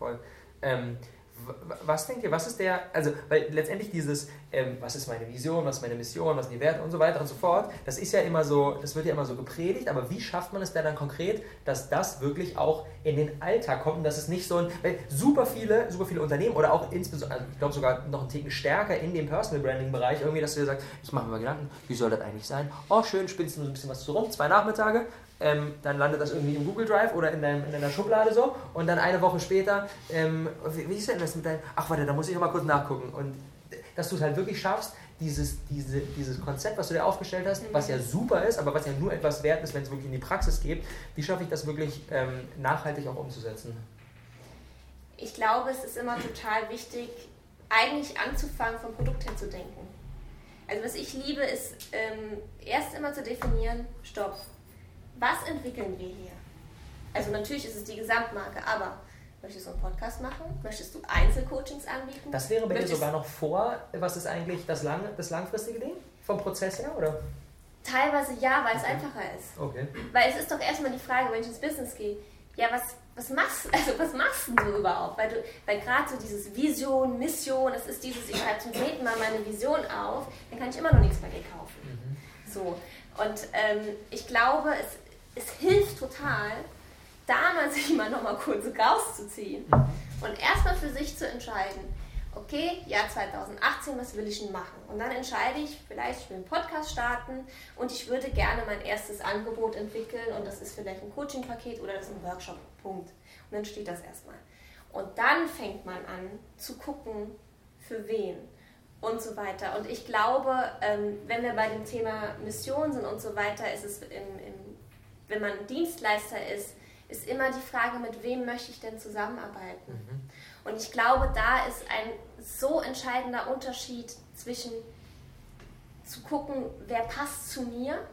voll. Ähm, was denkt ihr, was ist der, also, weil letztendlich dieses, ähm, was ist meine Vision, was ist meine Mission, was sind die Werte und so weiter und so fort, das ist ja immer so, das wird ja immer so gepredigt, aber wie schafft man es denn dann konkret, dass das wirklich auch in den Alltag kommt und dass es nicht so ein, weil super viele, super viele Unternehmen oder auch insbesondere, ich glaube sogar noch einen Ticken stärker in dem Personal Branding Bereich, irgendwie, dass du dir sagst, ich mache mir mal Gedanken, wie soll das eigentlich sein? Oh, schön, spielst du so ein bisschen was zu rum, zwei Nachmittage, ähm, dann landet das irgendwie im Google Drive oder in, deinem, in deiner Schublade so und dann eine Woche später, ähm, wie, wie, ist denn das mit deinem, ach warte, da muss ich mal kurz nachgucken und dass du es halt wirklich schaffst, dieses, diese, dieses Konzept, was du dir aufgestellt hast, was ja super ist, aber was ja nur etwas wert ist, wenn es wirklich in die Praxis geht, wie schaffe ich das wirklich ähm, nachhaltig auch umzusetzen? Ich glaube, es ist immer total wichtig, eigentlich anzufangen, vom Produkt her zu denken. Also was ich liebe, ist ähm, erst immer zu definieren, stopp, was entwickeln wir hier? Also natürlich ist es die Gesamtmarke, aber möchtest du einen Podcast machen? Möchtest du Einzelcoachings anbieten? Das wäre bei dir sogar noch vor, was ist eigentlich das, lang, das langfristige Ding? Vom Prozess her, oder? Teilweise ja, weil es okay. einfacher ist. Okay. Weil es ist doch erstmal die Frage, wenn ich ins Business gehe, ja, was, was machst also was machst du überhaupt? Weil, weil gerade so dieses Vision, Mission, das ist dieses, ich schreibe zum zehnten Mal meine Vision auf, dann kann ich immer noch nichts bei dir kaufen. Mhm. So. Und ähm, ich glaube, es, es hilft total, da mal sich mal nochmal kurz rauszuziehen und erstmal für sich zu entscheiden, okay, Jahr 2018, was will ich denn machen? Und dann entscheide ich, vielleicht ich will einen Podcast starten und ich würde gerne mein erstes Angebot entwickeln und das ist vielleicht ein Coaching-Paket oder das ist ein Workshop, Punkt. Und dann steht das erstmal. Und dann fängt man an zu gucken, für wen und so weiter. Und ich glaube, ähm, wenn wir bei dem Thema Mission sind und so weiter, ist es, im, wenn man Dienstleister ist, ist immer die Frage, mit wem möchte ich denn zusammenarbeiten? Mhm. Und ich glaube, da ist ein so entscheidender Unterschied zwischen zu gucken, wer passt zu mir,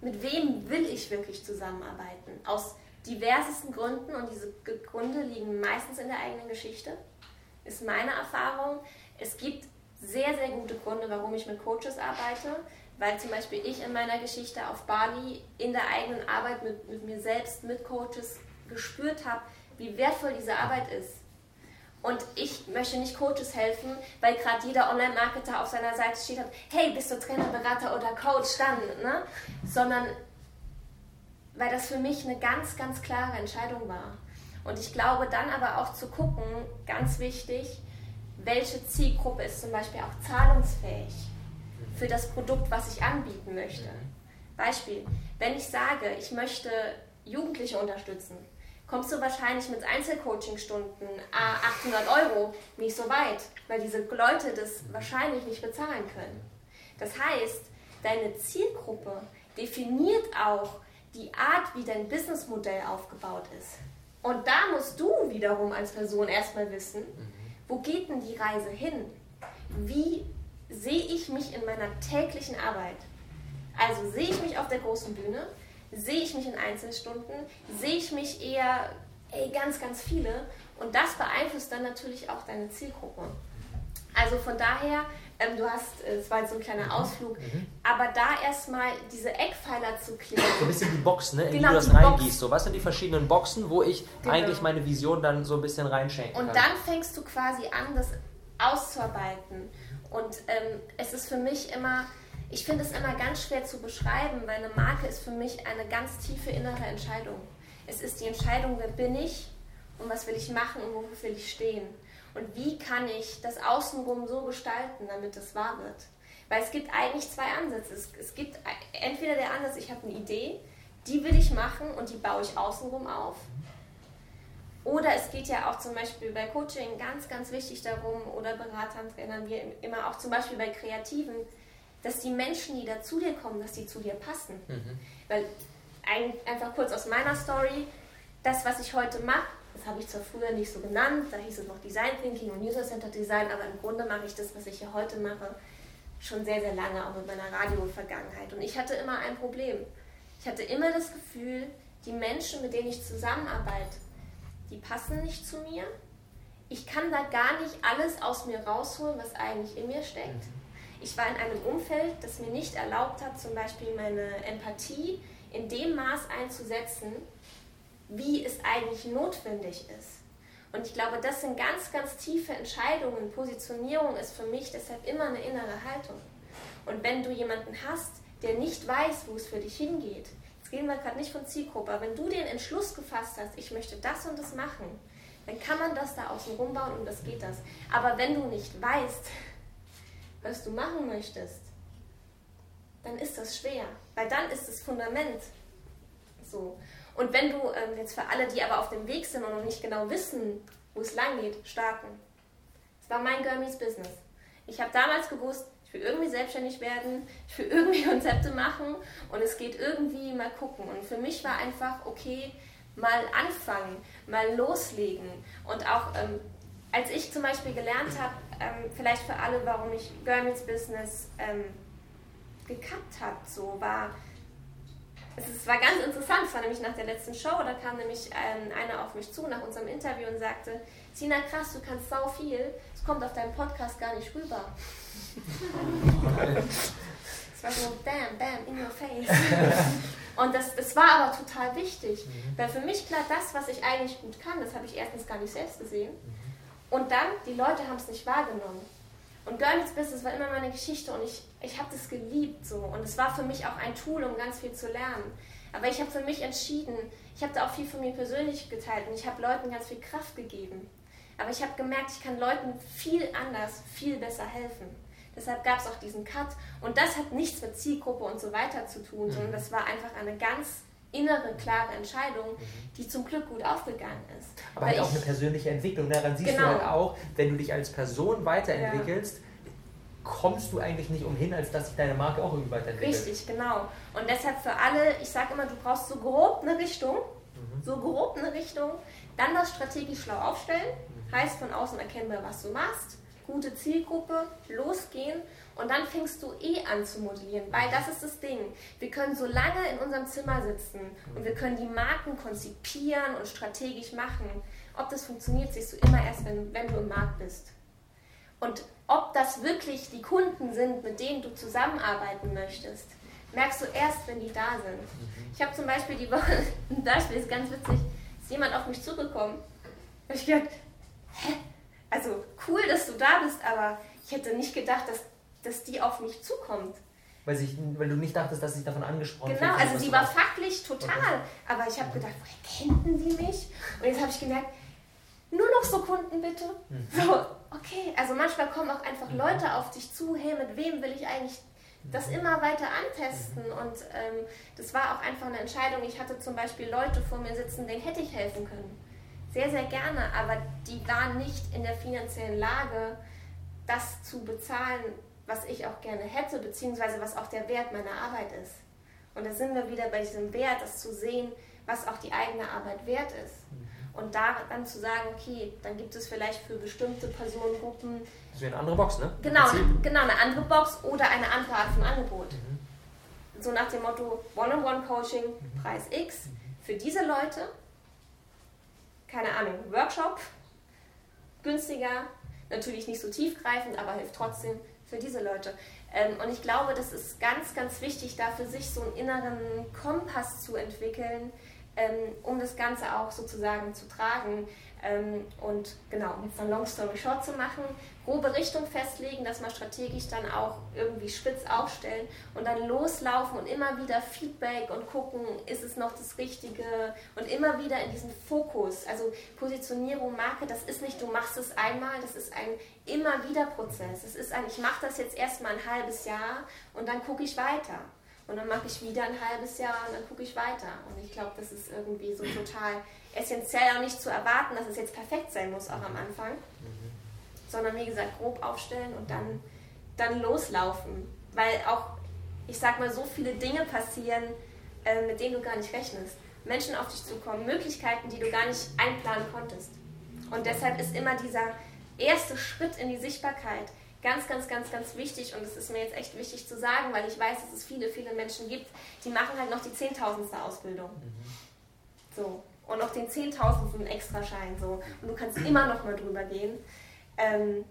mit wem will ich wirklich zusammenarbeiten. Aus diversesten Gründen und diese Gründe liegen meistens in der eigenen Geschichte, ist meine Erfahrung. Es gibt sehr, sehr gute Gründe, warum ich mit Coaches arbeite, weil zum Beispiel ich in meiner Geschichte auf Bali in der eigenen Arbeit mit, mit mir selbst, mit Coaches gespürt habe, wie wertvoll diese Arbeit ist. Und ich möchte nicht Coaches helfen, weil gerade jeder Online-Marketer auf seiner Seite steht hat, hey, bist du Trainer, Berater oder Coach, dann, ne? Sondern weil das für mich eine ganz, ganz klare Entscheidung war. Und ich glaube dann aber auch zu gucken, ganz wichtig, welche Zielgruppe ist zum Beispiel auch zahlungsfähig für das Produkt, was ich anbieten möchte. Beispiel, wenn ich sage, ich möchte Jugendliche unterstützen, kommst du wahrscheinlich mit Einzelcoaching-Stunden 800 Euro nicht so weit, weil diese Leute das wahrscheinlich nicht bezahlen können. Das heißt, deine Zielgruppe definiert auch die Art, wie dein Businessmodell aufgebaut ist. Und da musst du wiederum als Person erstmal wissen, wo geht denn die Reise hin? Wie sehe ich mich in meiner täglichen Arbeit? Also sehe ich mich auf der großen Bühne? Sehe ich mich in Einzelstunden? Sehe ich mich eher, ey, ganz, ganz viele? Und das beeinflusst dann natürlich auch deine Zielgruppe. Also von daher, ähm, du hast, äh, es war jetzt so ein kleiner mhm. Ausflug, mhm. aber da erstmal diese Eckpfeiler zu klären. So ein bisschen die Box, ne? in genau, die du das reingießt. So, was sind die verschiedenen Boxen, wo ich genau. eigentlich meine Vision dann so ein bisschen reinschenken kann? Und dann fängst du quasi an, das auszuarbeiten. Und ähm, es ist für mich immer, ich finde es immer ganz schwer zu beschreiben, weil eine Marke ist für mich eine ganz tiefe innere Entscheidung. Es ist die Entscheidung, wer bin ich und was will ich machen und wofür will ich stehen. Und wie kann ich das Außenrum so gestalten, damit es wahr wird. Weil es gibt eigentlich zwei Ansätze. Es, es gibt entweder der Ansatz, ich habe eine Idee, die will ich machen und die baue ich außenrum auf. Oder es geht ja auch zum Beispiel bei Coaching ganz, ganz wichtig darum, oder Beratern, Trainern, wir immer auch zum Beispiel bei Kreativen, dass die Menschen, die da zu dir kommen, dass die zu dir passen. Mhm. Weil ein, einfach kurz aus meiner Story, das, was ich heute mache, das habe ich zwar früher nicht so genannt, da hieß es noch Design Thinking und User Centered Design, aber im Grunde mache ich das, was ich hier heute mache, schon sehr, sehr lange, auch mit meiner Radio-Vergangenheit. Und ich hatte immer ein Problem. Ich hatte immer das Gefühl, die Menschen, mit denen ich zusammenarbeite, die passen nicht zu mir. Ich kann da gar nicht alles aus mir rausholen, was eigentlich in mir steckt. Ich war in einem Umfeld, das mir nicht erlaubt hat, zum Beispiel meine Empathie in dem Maß einzusetzen, wie es eigentlich notwendig ist. Und ich glaube, das sind ganz, ganz tiefe Entscheidungen. Positionierung ist für mich deshalb immer eine innere Haltung. Und wenn du jemanden hast, der nicht weiß, wo es für dich hingeht, reden wir gerade nicht von Zielgruppe, aber wenn du den Entschluss gefasst hast, ich möchte das und das machen, dann kann man das da außen rumbauen und das geht das. Aber wenn du nicht weißt, was du machen möchtest, dann ist das schwer, weil dann ist das Fundament so. Und wenn du ähm, jetzt für alle, die aber auf dem Weg sind und noch nicht genau wissen, wo es lang geht, starten. Das war mein Gurmies Business. Ich habe damals gewusst, will irgendwie selbstständig werden, ich will irgendwie Konzepte machen und es geht irgendwie mal gucken. Und für mich war einfach, okay, mal anfangen, mal loslegen. Und auch ähm, als ich zum Beispiel gelernt habe, ähm, vielleicht für alle, warum ich Gurmies Business ähm, gekappt habe, so war, es war ganz interessant, es war nämlich nach der letzten Show, da kam nämlich ähm, einer auf mich zu nach unserem Interview und sagte, Sina, krass, du kannst sau viel, es kommt auf deinem Podcast gar nicht rüber. Es war so, bam, bam, in your face. Und das, das war aber total wichtig, mhm. weil für mich klar, das, was ich eigentlich gut kann, das habe ich erstens gar nicht selbst gesehen. Mhm. Und dann, die Leute haben es nicht wahrgenommen. Und Girl Meets Business war immer meine Geschichte und ich, ich habe das geliebt so. Und es war für mich auch ein Tool, um ganz viel zu lernen. Aber ich habe für mich entschieden, ich habe da auch viel von mir persönlich geteilt und ich habe Leuten ganz viel Kraft gegeben. Aber ich habe gemerkt, ich kann Leuten viel anders, viel besser helfen. Deshalb gab es auch diesen Cut. Und das hat nichts mit Zielgruppe und so weiter zu tun, sondern mhm. das war einfach eine ganz innere, klare Entscheidung, mhm. die zum Glück gut aufgegangen ist. Aber halt auch eine persönliche Entwicklung. Daran ne? siehst genau. du halt auch, wenn du dich als Person weiterentwickelst, ja. kommst du eigentlich nicht umhin, als dass sich deine Marke auch irgendwie weiterentwickelt. Richtig, genau. Und deshalb für alle, ich sage immer, du brauchst so grob eine Richtung, mhm. so grob eine Richtung, dann das strategisch schlau aufstellen, mhm. heißt von außen erkennbar, was du machst, gute Zielgruppe, losgehen und dann fängst du eh an zu modellieren, weil das ist das Ding. Wir können so lange in unserem Zimmer sitzen und wir können die Marken konzipieren und strategisch machen. Ob das funktioniert, siehst du immer erst, wenn, wenn du im Markt bist. Und ob das wirklich die Kunden sind, mit denen du zusammenarbeiten möchtest, merkst du erst, wenn die da sind. Ich habe zum Beispiel die Woche, ein Beispiel ist ganz witzig, ist jemand auf mich zugekommen. Da ich gedacht, hä? Also cool, dass du da bist, aber ich hätte nicht gedacht, dass dass die auf mich zukommt. Weil, sich, weil du nicht dachtest, dass sich davon angesprochen Genau, also sie war fachlich total. Aber ich habe gedacht, woher kennten sie mich? Und jetzt habe ich gemerkt, nur noch so Kunden bitte. Mhm. So, okay. Also manchmal kommen auch einfach mhm. Leute auf dich zu, hey, mit wem will ich eigentlich das mhm. immer weiter antesten? Und ähm, das war auch einfach eine Entscheidung. Ich hatte zum Beispiel Leute vor mir sitzen, denen hätte ich helfen können. Sehr, sehr gerne, aber die waren nicht in der finanziellen Lage, das zu bezahlen, was ich auch gerne hätte, beziehungsweise was auch der Wert meiner Arbeit ist. Und da sind wir wieder bei diesem Wert, das zu sehen, was auch die eigene Arbeit wert ist. Mhm. Und da dann zu sagen, okay, dann gibt es vielleicht für bestimmte Personengruppen. Das wäre eine andere Box, ne? Genau, genau, eine andere Box oder eine andere Art von Angebot. Mhm. So nach dem Motto One-on-One-Coaching, mhm. Preis X. Mhm. Für diese Leute, keine Ahnung, Workshop, günstiger, natürlich nicht so tiefgreifend, aber hilft trotzdem für diese Leute. Ähm, und ich glaube, das ist ganz, ganz wichtig, da für sich so einen inneren Kompass zu entwickeln, ähm, um das Ganze auch sozusagen zu tragen. Ähm, und genau, um jetzt dann Long Story Short zu machen, grobe Richtung festlegen, dass man strategisch dann auch irgendwie spitz aufstellen und dann loslaufen und immer wieder Feedback und gucken, ist es noch das Richtige und immer wieder in diesen Fokus. Also Positionierung, Marke, das ist nicht, du machst es einmal, das ist ein immer wieder Prozess. Es ist ein, ich mache das jetzt erstmal ein halbes Jahr und dann gucke ich weiter. Und dann mache ich wieder ein halbes Jahr und dann gucke ich weiter. Und ich glaube, das ist irgendwie so total essentiell, auch nicht zu erwarten, dass es jetzt perfekt sein muss, auch am Anfang. Sondern wie gesagt, grob aufstellen und dann, dann loslaufen. Weil auch, ich sag mal, so viele Dinge passieren, äh, mit denen du gar nicht rechnest. Menschen auf dich zukommen, Möglichkeiten, die du gar nicht einplanen konntest. Und deshalb ist immer dieser erste Schritt in die Sichtbarkeit Ganz, ganz, ganz, ganz wichtig und es ist mir jetzt echt wichtig zu sagen, weil ich weiß, dass es viele, viele Menschen gibt, die machen halt noch die zehntausendste Ausbildung. Mhm. So. Und noch den zehntausendsten Extraschein so. Und du kannst immer noch mal drüber gehen. Ähm,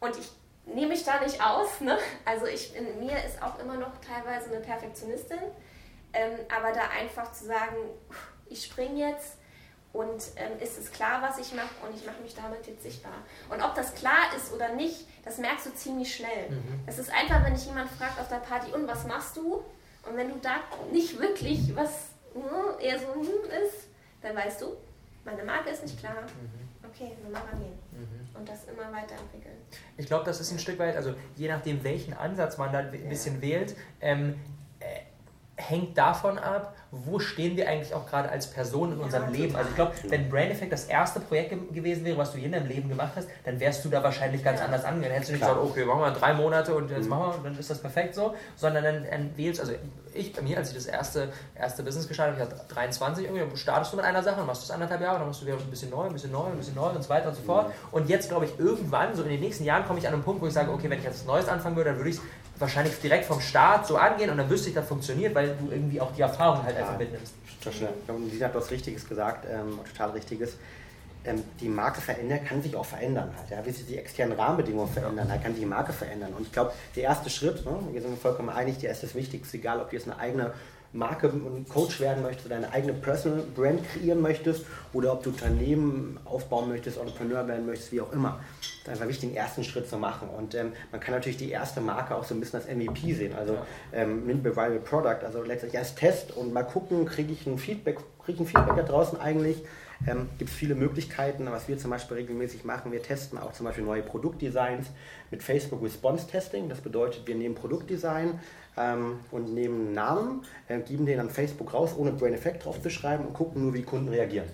und ich nehme mich da nicht aus. Ne? Also ich, in mir ist auch immer noch teilweise eine Perfektionistin. Ähm, aber da einfach zu sagen, ich springe jetzt Und ähm, ist es klar, was ich mache und ich mache mich damit jetzt sichtbar. Und ob das klar ist oder nicht, das merkst du ziemlich schnell. Mhm. Es ist einfach, wenn dich jemand fragt auf der Party, und was machst du? Und wenn du da nicht wirklich was hm, eher so hm, ist, dann weißt du, meine Marke ist nicht klar. Mhm. Okay, nochmal rangehen. Mhm. Und das immer weiterentwickeln. Ich glaube, das ist ein Stück weit, also je nachdem, welchen Ansatz man da ein bisschen ja. wählt, ähm, äh, hängt davon ab, wo stehen wir eigentlich auch gerade als Person in unserem ja, Leben. Also ich glaube, wenn Brain Effect das erste Projekt ge gewesen wäre, was du hier in deinem Leben gemacht hast, dann wärst du da wahrscheinlich ganz ja. anders angegangen. Hättest du nicht Klar. gesagt, okay, machen wir drei Monate und jetzt mhm. machen wir, dann ist das perfekt so, sondern dann, dann wählst, also ich bei mir, als ich das erste, erste Business gestartet habe, ich hatte 23, irgendwie startest du mit einer Sache, dann machst du es anderthalb Jahre, dann machst du wieder ein bisschen neu, ein bisschen neu, ein bisschen neu und so weiter und so fort. Mhm. Und jetzt glaube ich, irgendwann, so in den nächsten Jahren, komme ich an einen Punkt, wo ich sage, okay, wenn ich jetzt was Neues anfangen würde, dann würde ich es wahrscheinlich direkt vom Start so angehen und dann wüsste ich, das funktioniert, weil du irgendwie auch die Erfahrung halt einfach mitnimmst. Total. Und Sie hat was Richtiges gesagt, ähm, total Richtiges. Ähm, die Marke verändern, kann sich auch verändern. Halt, ja. Wie sich die externen Rahmenbedingungen verändern, halt, kann sich die Marke verändern. Und ich glaube, der erste Schritt, ne, wir sind vollkommen einig, der ist das Wichtigste, egal ob du jetzt eine eigene Marke und Coach werden möchtest oder deine eigene Personal Brand kreieren möchtest oder ob du Unternehmen aufbauen möchtest, Entrepreneur werden möchtest, wie auch immer. Das ist einfach wichtig, den ersten Schritt zu machen. Und ähm, man kann natürlich die erste Marke auch so ein bisschen als MVP sehen, also ähm, Viral Product, also letztlich als Test und mal gucken, kriege ich ein Feedback, kriege ich ein Feedback da draußen eigentlich, ähm, gibt es viele Möglichkeiten, was wir zum Beispiel regelmäßig machen. Wir testen auch zum Beispiel neue Produktdesigns mit Facebook Response Testing. Das bedeutet, wir nehmen Produktdesign, ähm, und nehmen einen Namen, äh, geben den an Facebook raus, ohne Brain Effect draufzuschreiben und gucken nur, wie die Kunden reagieren.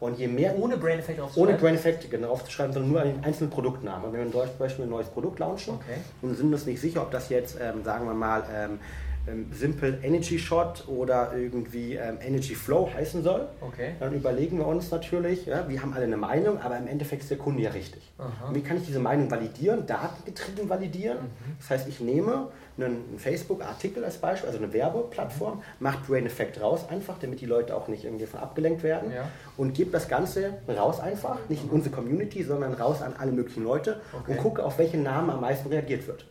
Und je mehr. Ohne Brain Effect draufzuschreiben? Ohne Brain Effect genau, draufzuschreiben, sondern nur an den einzelnen Produktnamen. Und wenn wir zum Beispiel ein neues Produkt launchen okay. und sind uns nicht sicher, ob das jetzt, ähm, sagen wir mal, ähm, ähm, Simple Energy Shot oder irgendwie ähm, Energy Flow heißen soll. Okay. Dann überlegen wir uns natürlich, ja, wir haben alle eine Meinung, aber im Endeffekt ist der Kunde ja richtig. Wie kann ich diese Meinung validieren, datengetrieben validieren? Mhm. Das heißt, ich nehme einen Facebook-Artikel als Beispiel, also eine Werbeplattform, mhm. macht Brain Effect raus einfach, damit die Leute auch nicht irgendwie von abgelenkt werden ja. und gebe das Ganze raus einfach, nicht in unsere Community, sondern raus an alle möglichen Leute okay. und gucke, auf welchen Namen am meisten reagiert wird.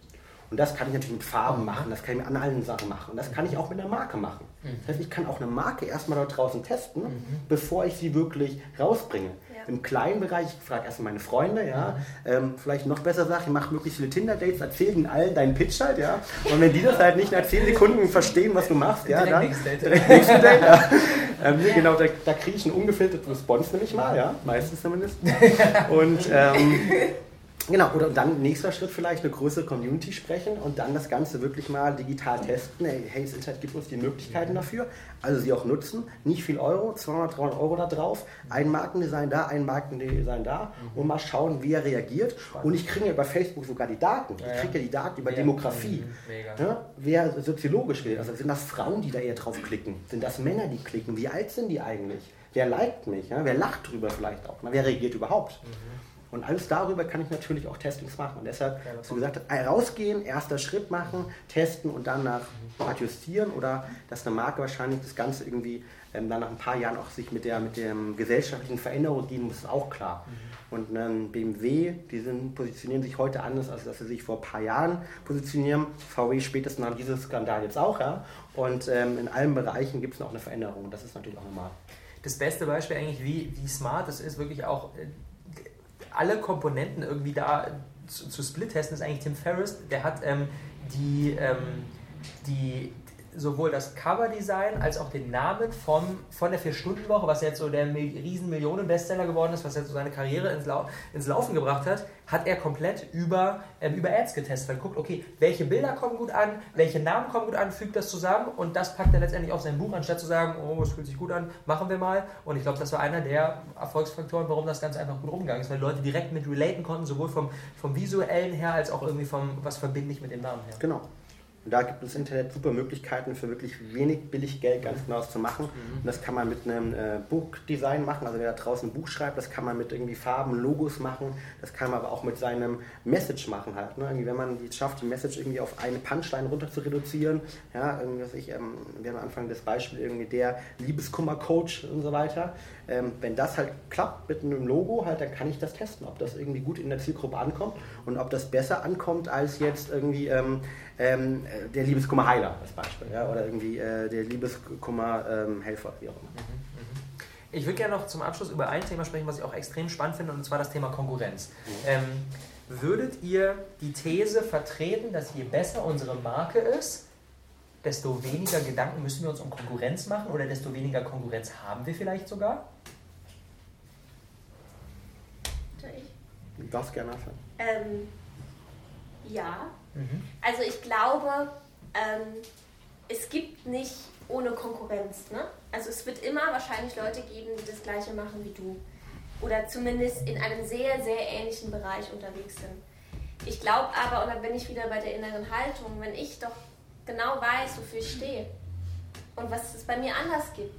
Und das kann ich natürlich mit Farben machen, das kann ich mit allen Sachen machen. Und das kann ich auch mit einer Marke machen. Das heißt, ich kann auch eine Marke erstmal dort draußen testen, mhm. bevor ich sie wirklich rausbringe. Ja. Im kleinen Bereich, ich frage erstmal meine Freunde, ja, ähm, vielleicht noch besser sage, ich mache möglichst viele Tinder-Dates, erzähl ihnen allen deinen Pitch halt, ja. Und wenn die das halt nicht nach 10 Sekunden verstehen, was du machst, ja, dann. Nächste Date. ja. Ähm, genau, da, da kriege ich einen ungefilterten Response nämlich mal, ja, meistens zumindest. Und ähm, Genau, oder dann nächster Schritt vielleicht eine größere Community sprechen und dann das Ganze wirklich mal digital testen. Hey, das Internet gibt uns die Möglichkeiten dafür, also sie auch nutzen. Nicht viel Euro, 200, 300 Euro da drauf, ein Markendesign da, ein Markendesign da und mal schauen, wie er reagiert. Und ich kriege ja bei Facebook sogar die Daten. Ich kriege ja die Daten über Demografie. Mhm, ja, wer soziologisch will, also sind das Frauen, die da eher drauf klicken? Sind das Männer, die klicken? Wie alt sind die eigentlich? Wer liked mich? Ja? Wer lacht drüber vielleicht auch? wer reagiert überhaupt? Mhm. Und alles darüber kann ich natürlich auch Testings machen. Und deshalb, ja, was du gesagt hast, rausgehen, erster Schritt machen, testen und dann nach adjustieren oder dass eine Marke wahrscheinlich das Ganze irgendwie ähm, dann nach ein paar Jahren auch sich mit der mit dem gesellschaftlichen Veränderung dienen muss, ist auch klar. Mhm. Und ein BMW, die sind, positionieren sich heute anders, als dass sie sich vor ein paar Jahren positionieren. VW spätestens nach diesem Skandal jetzt auch, ja. Und ähm, in allen Bereichen gibt es noch eine Veränderung. Das ist natürlich auch normal. Das beste Beispiel eigentlich, wie, wie smart es ist, wirklich auch äh, alle Komponenten irgendwie da zu, zu split-testen, ist eigentlich Tim Ferriss. Der hat ähm, die, ähm, die, sowohl das Coverdesign als auch den Namen vom, von der Vier-Stunden-Woche, was jetzt so der riesen Millionen-Bestseller geworden ist, was jetzt so seine Karriere ins, Lau ins Laufen gebracht hat, hat er komplett über, ähm, über Ads getestet. Er guckt, okay, welche Bilder kommen gut an, welche Namen kommen gut an, fügt das zusammen und das packt er letztendlich auf sein Buch, anstatt zu sagen, oh, es fühlt sich gut an, machen wir mal. Und ich glaube, das war einer der Erfolgsfaktoren, warum das Ganze einfach gut rumgegangen ist, weil Leute direkt mit relaten konnten, sowohl vom, vom visuellen her als auch irgendwie vom, was verbinde ich mit dem Namen her. Genau. Und da gibt es Internet super Möglichkeiten für wirklich wenig billig Geld ganz genau zu machen. Mhm. Und das kann man mit einem äh, Buchdesign machen, also wer da draußen ein Buch schreibt, das kann man mit irgendwie Farben, Logos machen, das kann man aber auch mit seinem Message machen halt. Ne? Irgendwie, wenn man es schafft, die Message irgendwie auf eine Punchline runter zu reduzieren, ja, irgendwie, ich, ähm, wir haben am Anfang das Beispiel irgendwie der Liebeskummer-Coach und so weiter. Ähm, wenn das halt klappt mit einem Logo, halt, dann kann ich das testen, ob das irgendwie gut in der Zielgruppe ankommt und ob das besser ankommt als jetzt irgendwie ähm, ähm, der Liebeskummerheiler als Beispiel ja, oder irgendwie äh, der Liebeskummerhelfer, ähm, wie auch immer. Mhm, mhm. ich würde gerne noch zum Abschluss über ein Thema sprechen, was ich auch extrem spannend finde, und zwar das Thema Konkurrenz. Mhm. Ähm, würdet ihr die These vertreten, dass je besser unsere Marke ist, desto weniger Gedanken müssen wir uns um Konkurrenz machen oder desto weniger Konkurrenz haben wir vielleicht sogar? Du darfst gerne anfangen. Ähm, ja. Mhm. Also ich glaube, ähm, es gibt nicht ohne Konkurrenz. Ne? Also es wird immer wahrscheinlich Leute geben, die das gleiche machen wie du. Oder zumindest in einem sehr, sehr ähnlichen Bereich unterwegs sind. Ich glaube aber, und dann bin ich wieder bei der inneren Haltung, wenn ich doch genau weiß, wofür ich stehe und was es bei mir anders gibt,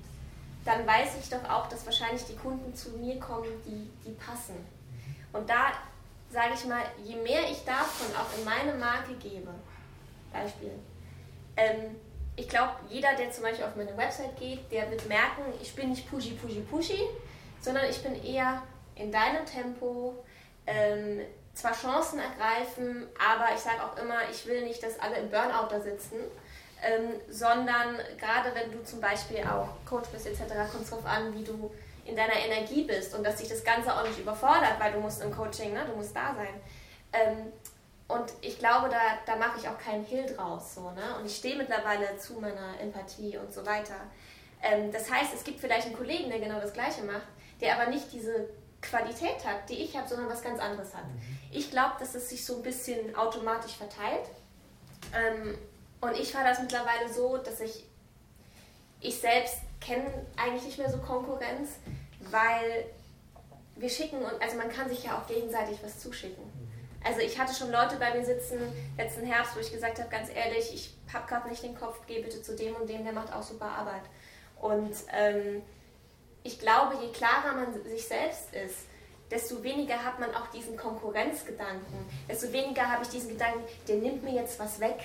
dann weiß ich doch auch, dass wahrscheinlich die Kunden zu mir kommen, die, die passen. Und da sage ich mal, je mehr ich davon auch in meine Marke gebe, Beispiel, ähm, ich glaube, jeder, der zum Beispiel auf meine Website geht, der wird merken, ich bin nicht pushy, pushy, pushy, sondern ich bin eher in deinem Tempo, ähm, zwar Chancen ergreifen, aber ich sage auch immer, ich will nicht, dass alle im Burnout da sitzen, ähm, sondern gerade wenn du zum Beispiel auch Coach bist etc., kommt es darauf an, wie du in deiner Energie bist und dass sich das Ganze auch nicht überfordert, weil du musst im Coaching, ne, du musst da sein. Ähm, und ich glaube, da, da mache ich auch keinen Hehl draus. So, ne? Und ich stehe mittlerweile zu meiner Empathie und so weiter. Ähm, das heißt, es gibt vielleicht einen Kollegen, der genau das Gleiche macht, der aber nicht diese Qualität hat, die ich habe, sondern was ganz anderes hat. Mhm. Ich glaube, dass es sich so ein bisschen automatisch verteilt. Ähm, und ich fahre das mittlerweile so, dass ich, ich selbst kenne eigentlich nicht mehr so Konkurrenz, weil wir schicken und also man kann sich ja auch gegenseitig was zuschicken. Also ich hatte schon Leute bei mir sitzen letzten Herbst, wo ich gesagt habe, ganz ehrlich, ich habe gerade nicht den Kopf, geh bitte zu dem und dem, der macht auch super Arbeit. Und ähm, ich glaube, je klarer man sich selbst ist, desto weniger hat man auch diesen Konkurrenzgedanken, desto weniger habe ich diesen Gedanken, der nimmt mir jetzt was weg.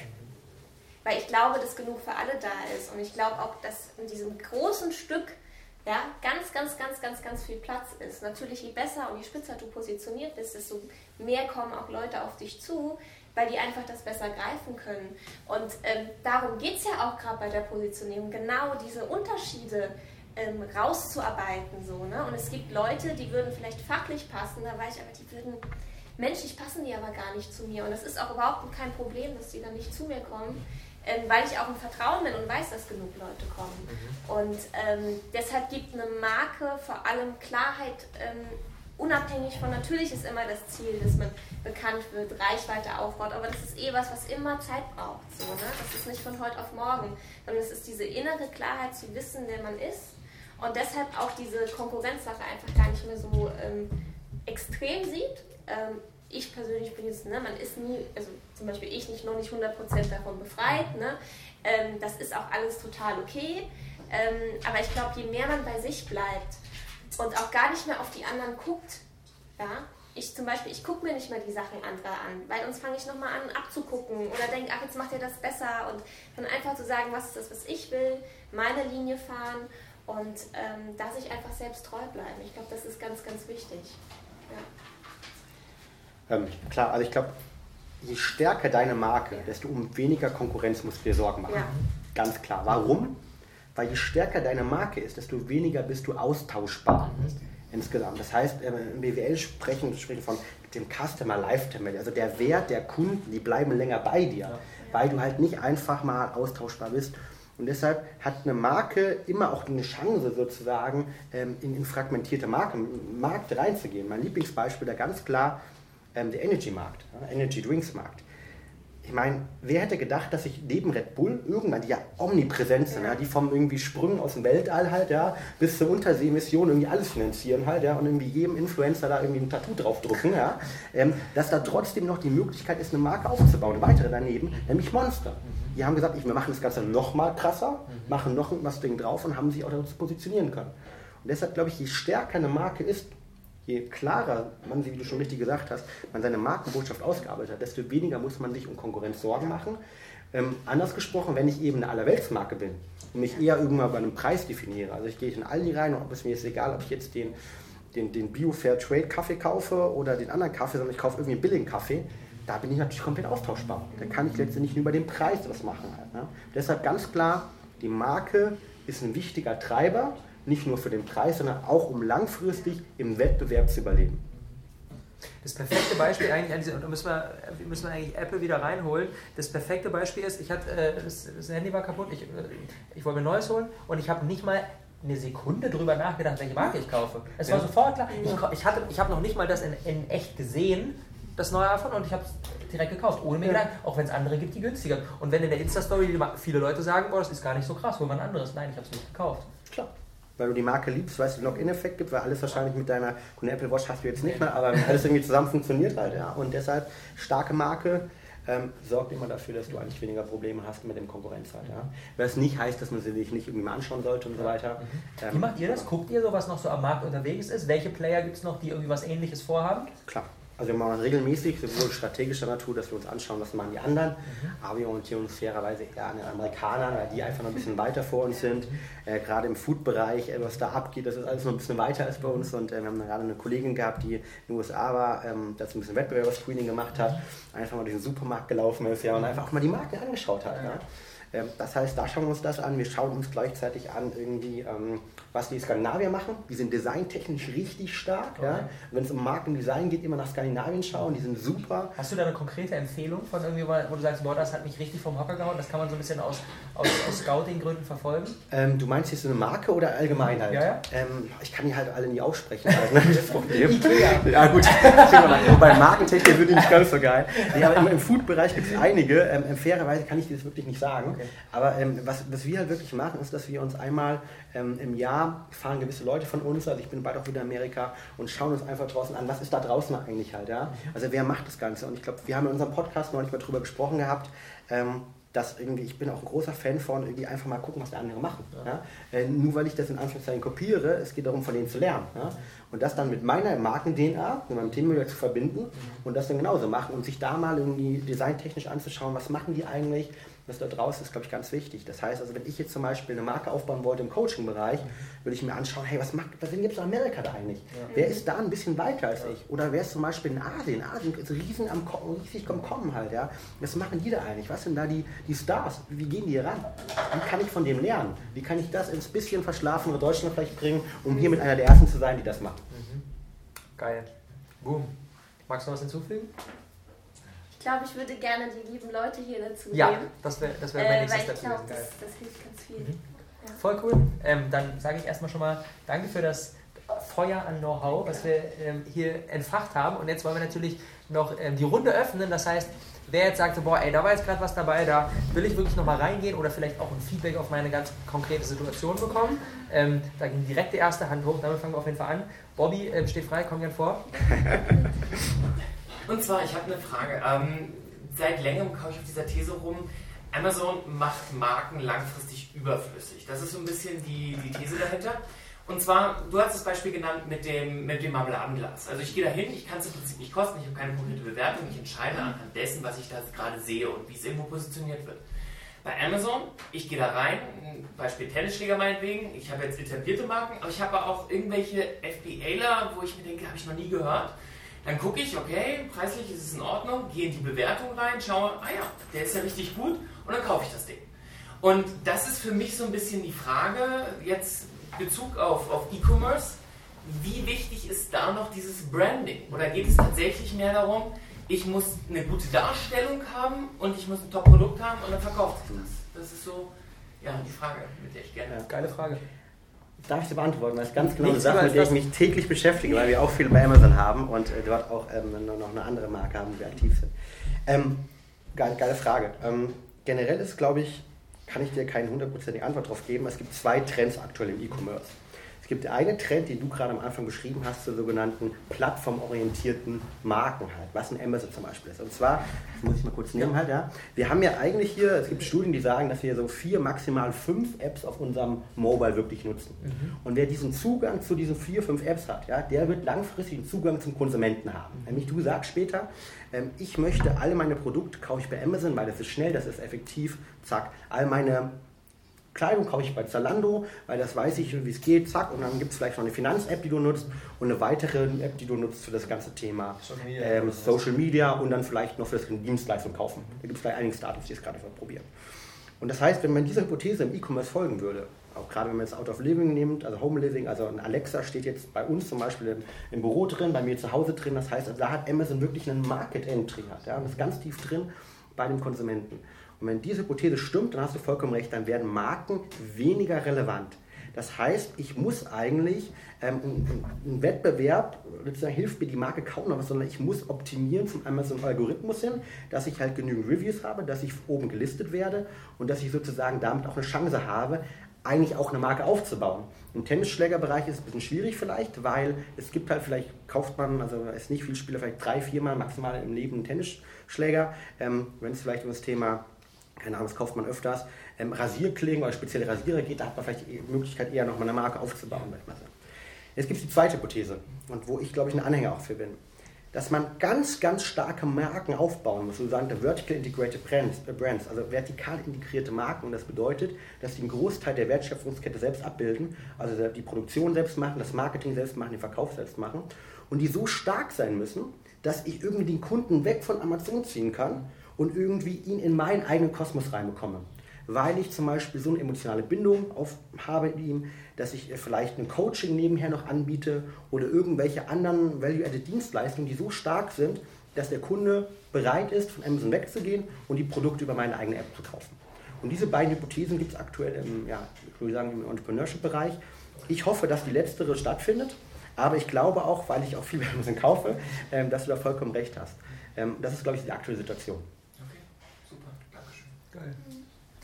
Weil ich glaube, dass genug für alle da ist. Und ich glaube auch, dass in diesem großen Stück ja, ganz, ganz, ganz, ganz, ganz viel Platz ist. Natürlich, je besser und je spitzer du positioniert bist, desto mehr kommen auch Leute auf dich zu, weil die einfach das besser greifen können. Und ähm, darum geht es ja auch gerade bei der Positionierung, genau diese Unterschiede ähm, rauszuarbeiten. So, ne? Und es gibt Leute, die würden vielleicht fachlich passen, da weiß ich aber, die würden, menschlich passen die aber gar nicht zu mir. Und das ist auch überhaupt kein Problem, dass die dann nicht zu mir kommen ähm, weil ich auch im Vertrauen bin und weiß, dass genug Leute kommen. Mhm. Und ähm, deshalb gibt eine Marke vor allem Klarheit, ähm, unabhängig von, natürlich ist immer das Ziel, dass man bekannt wird, Reichweite aufbaut, aber das ist eh was, was immer Zeit braucht. So, ne? Das ist nicht von heute auf morgen, sondern es ist diese innere Klarheit zu wissen, wer man ist. Und deshalb auch diese Konkurrenzsache einfach gar nicht mehr so ähm, extrem sieht. Ich persönlich bin jetzt, ne, man ist nie, also zum Beispiel ich nicht noch nicht 100% davon befreit. Ne? Ähm, das ist auch alles total okay. Ähm, aber ich glaube, je mehr man bei sich bleibt und auch gar nicht mehr auf die anderen guckt, ja, ich zum Beispiel, ich gucke mir nicht mehr die Sachen anderer an, weil sonst fange ich nochmal an abzugucken oder denke, ach, jetzt macht ihr das besser und dann einfach zu sagen, was ist das, was ich will, meine Linie fahren und ähm, da sich einfach selbst treu bleiben. Ich glaube, das ist ganz, ganz wichtig. Ja. Ähm, klar, also ich glaube, je stärker deine Marke, desto um weniger Konkurrenz musst du dir Sorgen machen. Ja. Ganz klar. Warum? Weil je stärker deine Marke ist, desto weniger bist du austauschbar mhm. insgesamt. Das heißt, äh, im BWL sprechen, sprechen von dem Customer Lifetime Value, also der Wert der Kunden, die bleiben länger bei dir, ja. weil du halt nicht einfach mal austauschbar bist. Und deshalb hat eine Marke immer auch eine Chance sozusagen ähm, in, in fragmentierte Marke, Markt reinzugehen. Mein Lieblingsbeispiel da ganz klar ähm, der Energy-Markt, ja, Energy-Drinks-Markt. Ich meine, wer hätte gedacht, dass sich neben Red Bull irgendwann, die ja omnipräsent sind, ja. ja. die vom irgendwie Sprüngen aus dem Weltall halt, ja, bis zur Unterseemission irgendwie alles finanzieren halt, ja, und irgendwie jedem Influencer da irgendwie ein Tattoo draufdrucken, ja, ähm, dass da trotzdem noch die Möglichkeit ist, eine Marke aufzubauen, eine weitere daneben, nämlich Monster. Die haben gesagt, wir machen das Ganze noch mal krasser, mhm. machen noch was Ding drauf und haben sich auch dazu positionieren können. Und deshalb glaube ich, je stärker eine Marke ist, je klarer man, wie du schon richtig gesagt hast, man seine Markenbotschaft ausgearbeitet hat, desto weniger muss man sich um Konkurrenz Sorgen machen. Ähm, anders gesprochen, wenn ich eben eine Allerweltsmarke bin und mich eher irgendwann bei einem Preis definiere, also ich gehe in Aldi rein und es mir ist egal, ob ich jetzt den, den, den Bio-Fair Trade Kaffee kaufe oder den anderen Kaffee, sondern ich kaufe irgendwie einen billigen Kaffee, da bin ich natürlich komplett austauschbar. Da kann ich letztendlich nur über den Preis was machen. Halt, ne? Deshalb ganz klar, die Marke ist ein wichtiger Treiber nicht nur für den Preis, sondern auch um langfristig im Wettbewerb zu überleben. Das perfekte Beispiel eigentlich, und da müssen wir, müssen wir eigentlich Apple wieder reinholen. Das perfekte Beispiel ist, ich hatte, äh, das, Handy war kaputt, ich, äh, ich wollte mir ein neues holen und ich habe nicht mal eine Sekunde drüber nachgedacht, welche Marke ich kaufe. Es war sofort klar. Ich, ich, ich habe noch nicht mal das in, in echt gesehen, das neue iPhone, und ich habe es direkt gekauft, ohne mir gedacht, auch wenn es andere gibt, die günstiger. Und wenn in der Insta-Story viele Leute sagen, boah, das ist gar nicht so krass, hol mal ein anderes. Nein, ich habe es nicht gekauft. Klar weil du die Marke liebst, weil es den Login-Effekt gibt, weil alles wahrscheinlich mit deiner gut, Apple Watch hast du jetzt nicht mehr, aber alles irgendwie zusammen funktioniert halt, ja. Und deshalb starke Marke ähm, sorgt immer dafür, dass du eigentlich weniger Probleme hast mit dem Konkurrenz halt, ja. Was nicht heißt, dass man sie sich nicht irgendwie mal anschauen sollte und so weiter. Mhm. Ähm, Wie macht ihr das? Guckt ihr so, was noch so am Markt unterwegs ist? Welche Player gibt es noch, die irgendwie was ähnliches vorhaben? Klar. Also wir machen regelmäßig, sowohl strategischer Natur, dass wir uns anschauen, was machen die anderen, aber wir orientieren uns fairerweise eher an den Amerikanern, weil die einfach noch ein bisschen weiter vor uns sind. Äh, gerade im Food-Bereich, äh, was da abgeht, das ist alles noch ein bisschen weiter als bei uns. Und äh, wir haben gerade eine Kollegin gehabt, die in den USA war, ähm, das ein bisschen Wettbewerbsscreening gemacht hat, einfach mal durch den Supermarkt gelaufen ist ja, und einfach auch mal die Marke angeschaut hat. Ja. Das heißt, da schauen wir uns das an. Wir schauen uns gleichzeitig an, irgendwie, ähm, was die Skandinavier machen. Die sind designtechnisch richtig stark. Okay. Ja. Wenn es um Markendesign geht, immer nach Skandinavien schauen, die sind super. Hast du da eine konkrete Empfehlung von irgendwie, wo du sagst, boah, das hat mich richtig vom Hocker gehauen, das kann man so ein bisschen aus, aus, aus Scouting-Gründen verfolgen? Ähm, du meinst jetzt so eine Marke oder allgemein halt? Ja, ja. Ähm, ich kann die halt alle nie aussprechen. Halt, ne? Das Problem. ja, gut. Bei Markentechnik würde ich nicht ganz so geil. Nee, aber im, im Food-Bereich gibt es einige. Ähm, fairerweise kann ich dir das wirklich nicht sagen. Okay. Aber ähm, was, was wir halt wirklich machen, ist, dass wir uns einmal ähm, im Jahr fahren gewisse Leute von uns, also ich bin bald auch wieder in Amerika und schauen uns einfach draußen an, was ist da draußen eigentlich halt, ja? Also wer macht das Ganze? Und ich glaube, wir haben in unserem Podcast neulich mal drüber gesprochen gehabt, ähm, dass irgendwie, ich bin auch ein großer Fan von irgendwie einfach mal gucken, was die anderen machen. Ja. Ja? Äh, nur weil ich das in Anführungszeichen kopiere, es geht darum, von denen zu lernen. Ja? Und das dann mit meiner Marken-DNA, mit meinem Themenmodell zu verbinden mhm. und das dann genauso machen und sich da mal irgendwie designtechnisch anzuschauen, was machen die eigentlich, das da draußen ist, glaube ich, ganz wichtig. Das heißt, also wenn ich jetzt zum Beispiel eine Marke aufbauen wollte im Coaching-Bereich, würde ich mir anschauen, hey, was macht, was gibt es in Amerika da eigentlich? Ja. Wer ist da ein bisschen weiter als ja. ich? Oder wer ist zum Beispiel in Asien? Asien ist riesen am riesig am Kommen halt, ja. Was machen die da eigentlich? Was sind da die, die Stars? Wie gehen die ran? Wie kann ich von dem lernen? Wie kann ich das ins bisschen verschlafene Deutschland vielleicht bringen, um hier mit einer der ersten zu sein, die das macht? Mhm. Geil. Boom. Magst du noch was hinzufügen? Glaube, ich würde gerne die lieben Leute hier dazu ja, nehmen. Das wäre das wär mein äh, nächstes Weil ich glaube, das, das, hilft ganz viel. Mhm. Ja. Voll cool. Ähm, dann sage ich erstmal schon mal Danke für das Feuer an Know-how, was wir ähm, hier entfacht haben. Und jetzt wollen wir natürlich noch ähm, die Runde öffnen. Das heißt, wer jetzt sagte, boah, ey, da war jetzt gerade was dabei, da will ich wirklich nochmal reingehen oder vielleicht auch ein Feedback auf meine ganz konkrete Situation bekommen. Ähm, da ging direkt die erste Hand hoch, damit fangen wir auf jeden Fall an. Bobby ähm, steht frei, komm gern vor. Und zwar, ich habe eine Frage. Ähm, seit längerem kaufe ich auf dieser These rum, Amazon macht Marken langfristig überflüssig. Das ist so ein bisschen die, die These dahinter. Und zwar, du hast das Beispiel genannt mit dem, mit dem Marmeladenglas. Also ich gehe da hin, ich kann es im Prinzip nicht kosten, ich habe keine konkrete Bewertung, ich entscheide anhand dessen, was ich da gerade sehe und wie es irgendwo positioniert wird. Bei Amazon, ich gehe da rein, Beispiel Tennisschläger meinetwegen, ich habe jetzt etablierte Marken, aber ich habe auch irgendwelche FBAler, wo ich mir denke, habe ich noch nie gehört. Dann gucke ich, okay, preislich ist es in Ordnung, gehe in die Bewertung rein, schaue, ah ja, der ist ja richtig gut und dann kaufe ich das Ding. Und das ist für mich so ein bisschen die Frage, jetzt Bezug auf, auf E-Commerce, wie wichtig ist da noch dieses Branding? Oder geht es tatsächlich mehr darum, ich muss eine gute Darstellung haben und ich muss ein Top-Produkt haben und dann verkauft sich das? Das ist so ja, die Frage, mit der ich gerne. Ja, geile Frage. Darf ich sie beantworten? Das ist ganz genau eine Sache, mit der ich mich täglich beschäftige, weil wir auch viel bei Amazon haben und äh, dort auch ähm, noch eine andere Marke haben, wo wir aktiv sind. Ähm, geile, geile Frage. Ähm, generell ist, glaube ich, kann ich dir keine hundertprozentige Antwort darauf geben. Es gibt zwei Trends aktuell im E-Commerce. Es gibt einen Trend, den du gerade am Anfang beschrieben hast, zur sogenannten plattformorientierten Marken halt, was ein Amazon zum Beispiel ist. Und zwar, das muss ich mal kurz nehmen halt, ja. Wir haben ja eigentlich hier, es gibt Studien, die sagen, dass wir so vier, maximal fünf Apps auf unserem Mobile wirklich nutzen. Mhm. Und wer diesen Zugang zu diesen vier, fünf Apps hat, ja, der wird langfristig einen Zugang zum Konsumenten haben. Mhm. Nämlich du sagst später, ähm, ich möchte alle meine Produkte kaufe ich bei Amazon, weil das ist schnell, das ist effektiv, zack. All meine Kleidung kaufe ich bei Zalando, weil das weiß ich, wie es geht, zack, und dann gibt es vielleicht noch eine Finanz-App, die du nutzt und eine weitere App, die du nutzt für das ganze Thema Social Media, ähm, Social Media und dann vielleicht noch für das Dienstleistung kaufen. Da gibt es vielleicht einige Startups, die es gerade probieren. Und das heißt, wenn man dieser Hypothese im E-Commerce folgen würde, auch gerade wenn man jetzt Out of Living nimmt, also Home Living, also ein Alexa steht jetzt bei uns zum Beispiel im, im Büro drin, bei mir zu Hause drin. Das heißt, also da hat Amazon wirklich einen Market Entry, hat, ja, und ist ganz tief drin bei den Konsumenten. Und wenn diese Hypothese stimmt, dann hast du vollkommen recht, dann werden Marken weniger relevant. Das heißt, ich muss eigentlich ähm, ein, Wettbewerb, sozusagen hilft mir die Marke kaum noch sondern ich muss optimieren zum Amazon Algorithmus hin, dass ich halt genügend Reviews habe, dass ich oben gelistet werde und dass ich sozusagen damit auch eine Chance habe, eigentlich auch eine Marke aufzubauen. Im Tennisschlägerbereich ist es ein bisschen schwierig vielleicht, weil es gibt halt vielleicht, kauft man, also es ist nicht viel Spieler, vielleicht drei, viermal maximal im Leben einen Tennisschläger. Ähm, wenn es vielleicht um das Thema, keine Ahnung, das kauft man öfters, ähm, Rasierklingen oder spezielle Rasierer geht, da hat man vielleicht die Möglichkeit, eher nochmal eine Marke aufzubauen. Jetzt gibt es die zweite Hypothese, und wo ich glaube ich ein Anhänger auch für bin, dass man ganz, ganz starke Marken aufbauen muss, der Vertical Integrated Brands, äh Brands, also vertikal integrierte Marken. Und das bedeutet, dass sie einen Großteil der Wertschöpfungskette selbst abbilden, also die Produktion selbst machen, das Marketing selbst machen, den Verkauf selbst machen. Und die so stark sein müssen, dass ich irgendwie den Kunden weg von Amazon ziehen kann und irgendwie ihn in meinen eigenen Kosmos reinbekomme weil ich zum Beispiel so eine emotionale Bindung auf, habe mit ihm, dass ich vielleicht ein Coaching nebenher noch anbiete oder irgendwelche anderen Value-Added-Dienstleistungen, die so stark sind, dass der Kunde bereit ist, von Amazon wegzugehen und die Produkte über meine eigene App zu kaufen. Und diese beiden Hypothesen gibt es aktuell im, ja, ich würde sagen, im Entrepreneurship-Bereich. Ich hoffe, dass die letztere stattfindet, aber ich glaube auch, weil ich auch viel Amazon kaufe, ähm, dass du da vollkommen recht hast. Ähm, das ist, glaube ich, die aktuelle Situation. Okay, super, Dankeschön. Geil.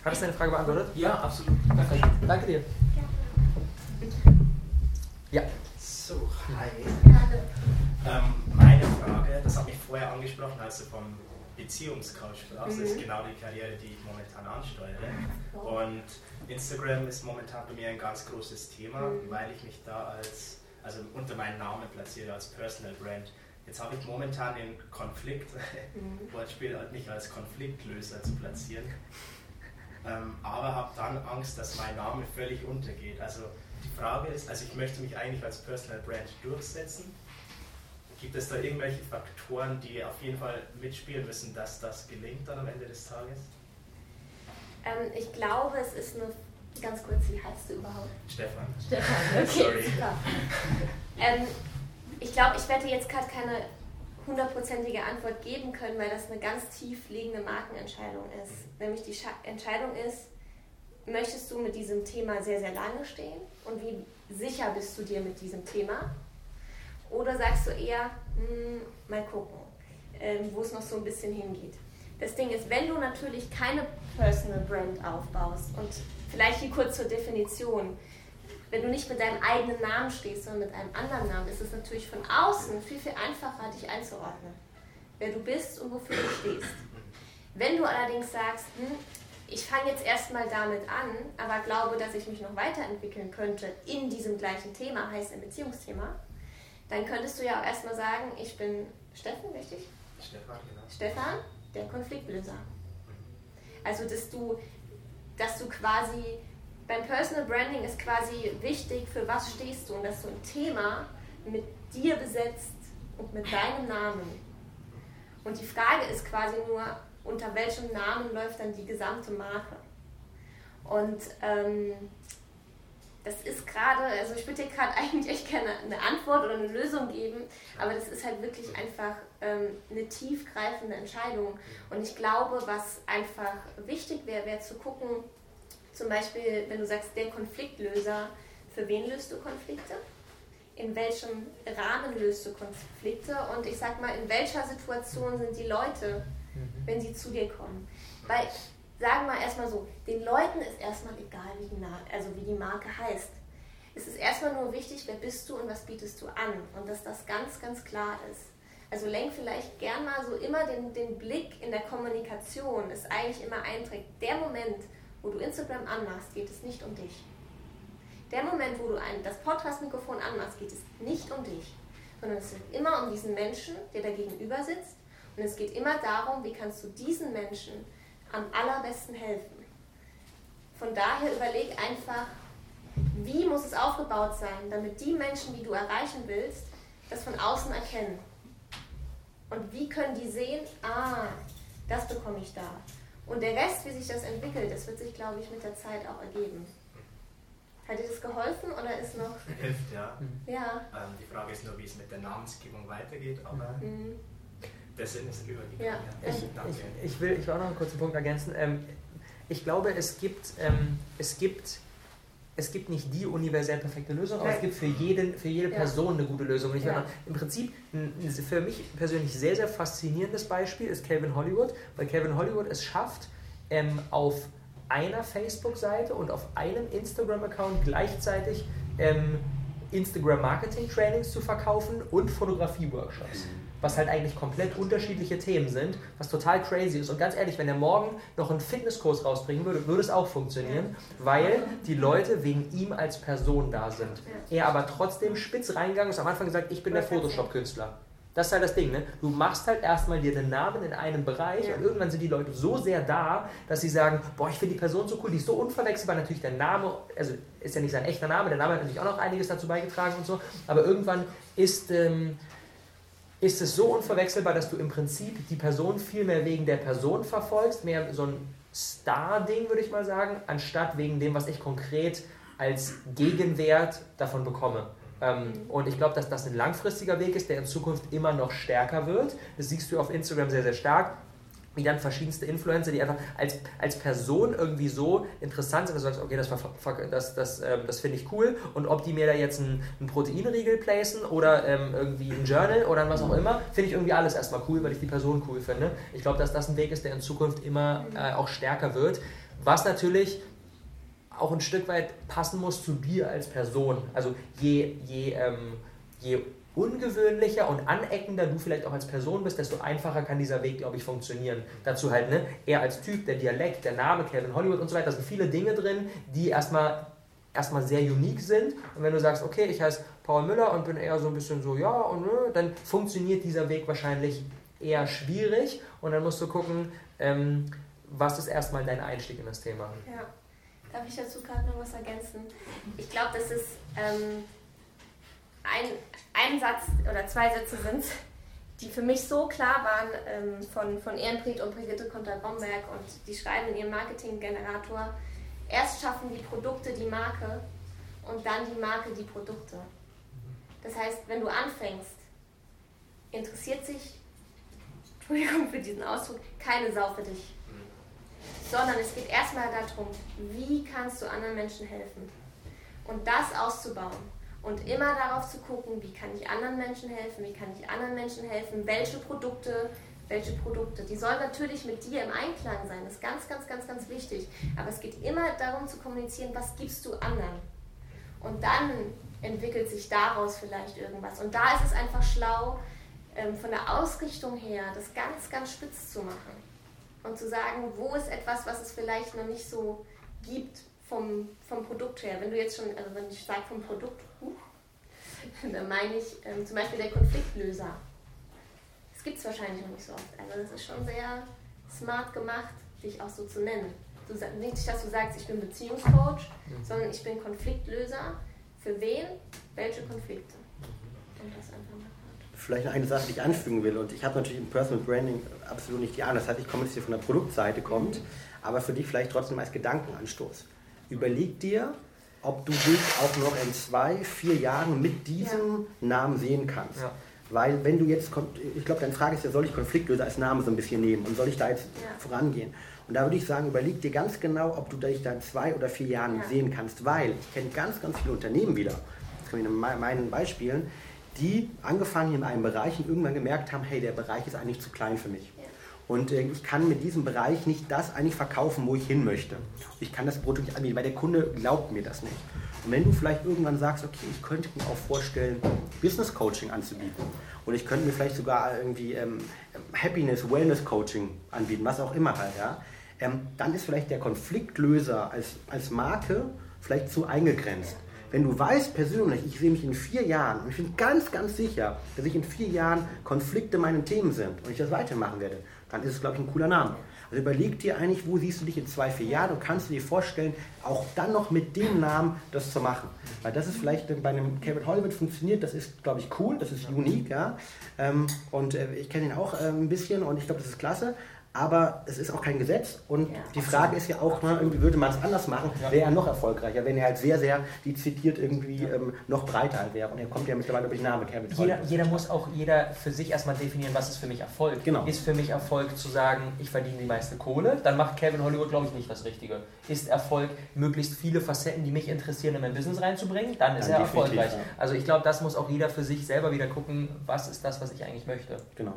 Hat das deine Frage beantwortet? Ja, absolut. Danke, Danke dir. Ja. So, hi. Ähm, meine Frage, das hat mich vorher angesprochen, als du vom Beziehungscoach sprachst, mhm. ist genau die Karriere, die ich momentan ansteuere. Und Instagram ist momentan bei mir ein ganz großes Thema, mhm. weil ich mich da als, also unter meinen Namen platziere als Personal Brand. Jetzt habe ich momentan den Konflikt, mhm. Wortspiel, mich als Konfliktlöser zu platzieren ähm, aber habe dann Angst, dass mein Name völlig untergeht. Also die Frage ist, also ich möchte mich eigentlich als Personal Brand durchsetzen. Gibt es da irgendwelche Faktoren, die auf jeden Fall mitspielen müssen, dass das gelingt dann am Ende des Tages? Ähm, ich glaube, es ist eine ganz kurz, wie heißt du überhaupt? Stefan. Stefan, okay, Sorry. super. Ähm, ich glaube, ich werde jetzt gerade keine hundertprozentige Antwort geben können, weil das eine ganz tief liegende Markenentscheidung ist. Nämlich die Entscheidung ist, möchtest du mit diesem Thema sehr, sehr lange stehen und wie sicher bist du dir mit diesem Thema? Oder sagst du eher, hm, mal gucken, äh, wo es noch so ein bisschen hingeht. Das Ding ist, wenn du natürlich keine Personal Brand aufbaust und vielleicht hier kurz zur Definition, wenn du nicht mit deinem eigenen Namen stehst, sondern mit einem anderen Namen, ist es natürlich von außen viel, viel einfacher, dich einzuordnen. Wer du bist und wofür du stehst. Wenn du allerdings sagst, hm, ich fange jetzt erstmal damit an, aber glaube, dass ich mich noch weiterentwickeln könnte in diesem gleichen Thema, heißt im Beziehungsthema, dann könntest du ja auch erstmal sagen, ich bin Steffen, richtig? Stefan, genau. Stefan, der Konfliktlöser. Also, dass du, dass du quasi beim Personal Branding ist quasi wichtig, für was stehst du und dass du ein Thema mit dir besetzt und mit deinem Namen. Und die Frage ist quasi nur, unter welchem Namen läuft dann die gesamte Marke? Und ähm, das ist gerade, also ich würde dir gerade eigentlich echt gerne eine Antwort oder eine Lösung geben, aber das ist halt wirklich einfach ähm, eine tiefgreifende Entscheidung. Und ich glaube, was einfach wichtig wäre, wäre zu gucken, zum Beispiel, wenn du sagst, der Konfliktlöser, für wen löst du Konflikte? In welchem Rahmen löst du Konflikte? Und ich sag mal, in welcher Situation sind die Leute, mhm. wenn sie zu dir kommen? Weil, sagen wir erstmal so, den Leuten ist erstmal egal, wie die, also wie die Marke heißt. Es ist erstmal nur wichtig, wer bist du und was bietest du an. Und dass das ganz, ganz klar ist. Also lenk vielleicht gern mal so immer den, den Blick in der Kommunikation, ist eigentlich immer einträgt. Der Moment, wo du Instagram anmachst, geht es nicht um dich. Der Moment, wo du ein, das Podcast-Mikrofon anmachst, geht es nicht um dich, sondern es geht immer um diesen Menschen, der da gegenüber sitzt. Und es geht immer darum, wie kannst du diesen Menschen am allerbesten helfen. Von daher überleg einfach, wie muss es aufgebaut sein, damit die Menschen, die du erreichen willst, das von außen erkennen. Und wie können die sehen, ah, das bekomme ich da. Und der Rest, wie sich das entwickelt, das wird sich, glaube ich, mit der Zeit auch ergeben. Hat dir das geholfen oder ist noch. Hilft, ja. Ja. Ähm, die Frage ist nur, wie es mit der Namensgebung weitergeht, aber Mhm. der Sinn ist übergegangen. Ja. Ich, Danke. ich, ich, will, ich will auch noch einen kurzen Punkt ergänzen. Ähm, ich glaube, es gibt, ähm, es gibt es gibt nicht die universell perfekte Lösung, aber es gibt für, jeden, für jede Ja. Person eine gute Lösung. Und ich Ja. meine, im Prinzip ein für mich persönlich sehr, sehr faszinierendes Beispiel ist Calvin Hollywood, weil Calvin Hollywood es schafft, ähm, auf einer Facebook-Seite und auf einem Instagram-Account gleichzeitig ähm, Instagram-Marketing-Trainings zu verkaufen und Fotografie-Workshops. Was halt eigentlich komplett unterschiedliche Themen sind, was total crazy ist. Und ganz ehrlich, wenn er morgen noch einen Fitnesskurs rausbringen würde, würde es auch funktionieren, weil die Leute wegen ihm als Person da sind. Er aber trotzdem spitz reingegangen ist, am Anfang gesagt, ich bin der Photoshop-Künstler. Das ist halt das Ding, ne? Du machst halt erstmal dir den Namen in einem Bereich Ja. und irgendwann sind die Leute so sehr da, dass sie sagen, boah, ich finde die Person so cool, die ist so unverwechselbar. Natürlich der Name, also ist ja nicht sein echter Name, der Name hat natürlich auch noch einiges dazu beigetragen und so, aber irgendwann ist, ähm, ist es so unverwechselbar, dass du im Prinzip die Person viel mehr wegen der Person verfolgst, mehr so ein Star-Ding, würde ich mal sagen, anstatt wegen dem, was ich konkret als Gegenwert davon bekomme. Ähm, und ich glaube, dass das ein langfristiger Weg ist, der in Zukunft immer noch stärker wird. Das siehst du auf Instagram sehr, sehr stark wie dann verschiedenste Influencer, die einfach als, als Person irgendwie so interessant sind, dass du sagst, okay, das, das, das, ähm, das finde ich cool. Und ob die mir da jetzt einen, einen Proteinriegel placen oder ähm, irgendwie ein Journal oder was auch immer, finde ich irgendwie alles erstmal cool, weil ich die Person cool finde. Ich glaube, dass das ein Weg ist, der in Zukunft immer äh, auch stärker wird. Was natürlich auch ein Stück weit passen muss zu dir als Person. Also je, je, ähm, je ungewöhnlicher und aneckender du vielleicht auch als Person bist, desto einfacher kann dieser Weg, glaube ich, funktionieren. Dazu halt, ne, er als Typ, der Dialekt, der Name, Kevin Hollywood und so weiter, da sind viele Dinge drin, die erstmal erstmal sehr unique sind. Und wenn du sagst, okay, ich heiße Paul Müller und bin eher so ein bisschen so, ja und nö, dann funktioniert dieser Weg wahrscheinlich eher schwierig und dann musst du gucken, ähm, was ist erstmal dein Einstieg in das Thema. Ja. Darf ich dazu gerade noch was ergänzen? Ich glaube, das ist ähm, ein, ein Satz oder zwei Sätze sind, die für mich so klar waren ähm, von, von Ehrenfried und Brigitte Konter-Bomberg. Und die schreiben in ihrem Marketinggenerator, erst schaffen die Produkte die Marke und dann die Marke die Produkte. Das heißt, wenn du anfängst, interessiert sich, Entschuldigung für diesen Ausdruck, keine Sau für dich. Sondern es geht erstmal darum, wie kannst du anderen Menschen helfen? Und das auszubauen und immer darauf zu gucken, wie kann ich anderen Menschen helfen, wie kann ich anderen Menschen helfen, welche Produkte, welche Produkte. Die sollen natürlich mit dir im Einklang sein, das ist ganz, ganz, ganz, ganz wichtig. Aber es geht immer darum zu kommunizieren, was gibst du anderen. Und dann entwickelt sich daraus vielleicht irgendwas. Und da ist es einfach schlau, ähm, von der Ausrichtung her das ganz, ganz spitz zu machen und zu sagen, wo ist etwas, was es vielleicht noch nicht so gibt vom, vom Produkt her. Wenn du jetzt schon, also wenn ich sage vom Produkt, dann meine ich ähm, zum Beispiel der Konfliktlöser. Das gibt es wahrscheinlich noch nicht so oft. Also das ist schon sehr smart gemacht, dich auch so zu nennen. Du, nicht, dass du sagst, ich bin Beziehungscoach, sondern ich bin Konfliktlöser. Für wen? Welche Konflikte? Und das einfach mal. Vielleicht noch eine Sache, die ich anfügen will. Und ich habe natürlich im Personal Branding absolut nicht die Ahnung. Das heißt, ich komme jetzt hier von der Produktseite kommt, aber für dich vielleicht trotzdem als Gedankenanstoß. Überleg dir, ob du dich auch noch in zwei, vier Jahren mit diesem Namen sehen kannst. Ja. Weil wenn du jetzt, ich glaube, deine Frage ist ja, soll ich Konfliktlöser als Name so ein bisschen nehmen und soll ich da jetzt Ja. vorangehen? Und da würde ich sagen, überleg dir ganz genau, ob du dich da in zwei oder vier Jahren Ja. sehen kannst, weil ich kenne ganz, ganz viele Unternehmen wieder, das kann ich in me- meinen Beispielen, die angefangen in einem Bereich und irgendwann gemerkt haben, hey, der Bereich ist eigentlich zu klein für mich. Und äh, ich kann mit diesem Bereich nicht das eigentlich verkaufen, wo ich hin möchte. Ich kann das Produkt nicht anbieten, weil der Kunde glaubt mir das nicht. Und wenn du vielleicht irgendwann sagst, okay, ich könnte mir auch vorstellen, Business Coaching anzubieten. Oder ich könnte mir vielleicht sogar irgendwie ähm, Happiness, Wellness Coaching anbieten, was auch immer halt, ja. Ähm, dann ist vielleicht der Konfliktlöser als, als Marke vielleicht zu eingegrenzt. Wenn du weißt persönlich, ich sehe mich in vier Jahren und ich bin ganz, ganz sicher, dass ich in vier Jahren Konflikte meine Themen sind und ich das weitermachen werde, dann ist es, glaube ich, ein cooler Name. Also überleg dir eigentlich, wo siehst du dich in zwei, vier Jahren und kannst du dir vorstellen, auch dann noch mit dem Namen das zu machen. Weil das ist vielleicht bei einem Kevin Hollywood funktioniert, das ist, glaube ich, cool, das ist unique, ja. Ähm, und äh, ich kenne ihn auch äh, ein bisschen und ich glaube, das ist klasse. Aber es ist auch kein Gesetz und Ja, die Frage ist ja auch, ne, irgendwie würde man es anders machen, wäre er noch erfolgreicher, wenn er halt sehr, sehr dezidiert irgendwie ähm, noch breiter halt wäre. Und er kommt ja mittlerweile durch den Namen Kevin Jeder, jeder muss auch jeder für sich erstmal definieren, was ist für mich Erfolg. Genau. Ist für mich Erfolg zu sagen, ich verdiene die meiste Kohle, dann macht Kevin Hollywood, glaube ich, nicht das Richtige. Ist Erfolg, möglichst viele Facetten, die mich interessieren, in mein Business reinzubringen, dann ist Dann er erfolgreich. ja. Also ich glaube, das muss auch jeder für sich selber wieder gucken, was ist das, was ich eigentlich möchte. Genau.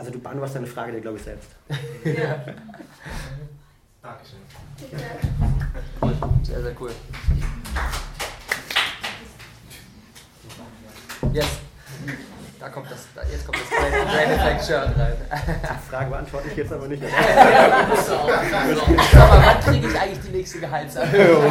Also du beantwortest deine Frage dir, glaube ich, selbst. Dankeschön. Cool. Sehr, sehr cool. Yes. Da kommt das, da, jetzt kommt das Brain, Effect Shirt rein. Die Frage beantworte ich jetzt aber nicht. Aber wann kriege ich eigentlich die nächste Gehaltserhöhung?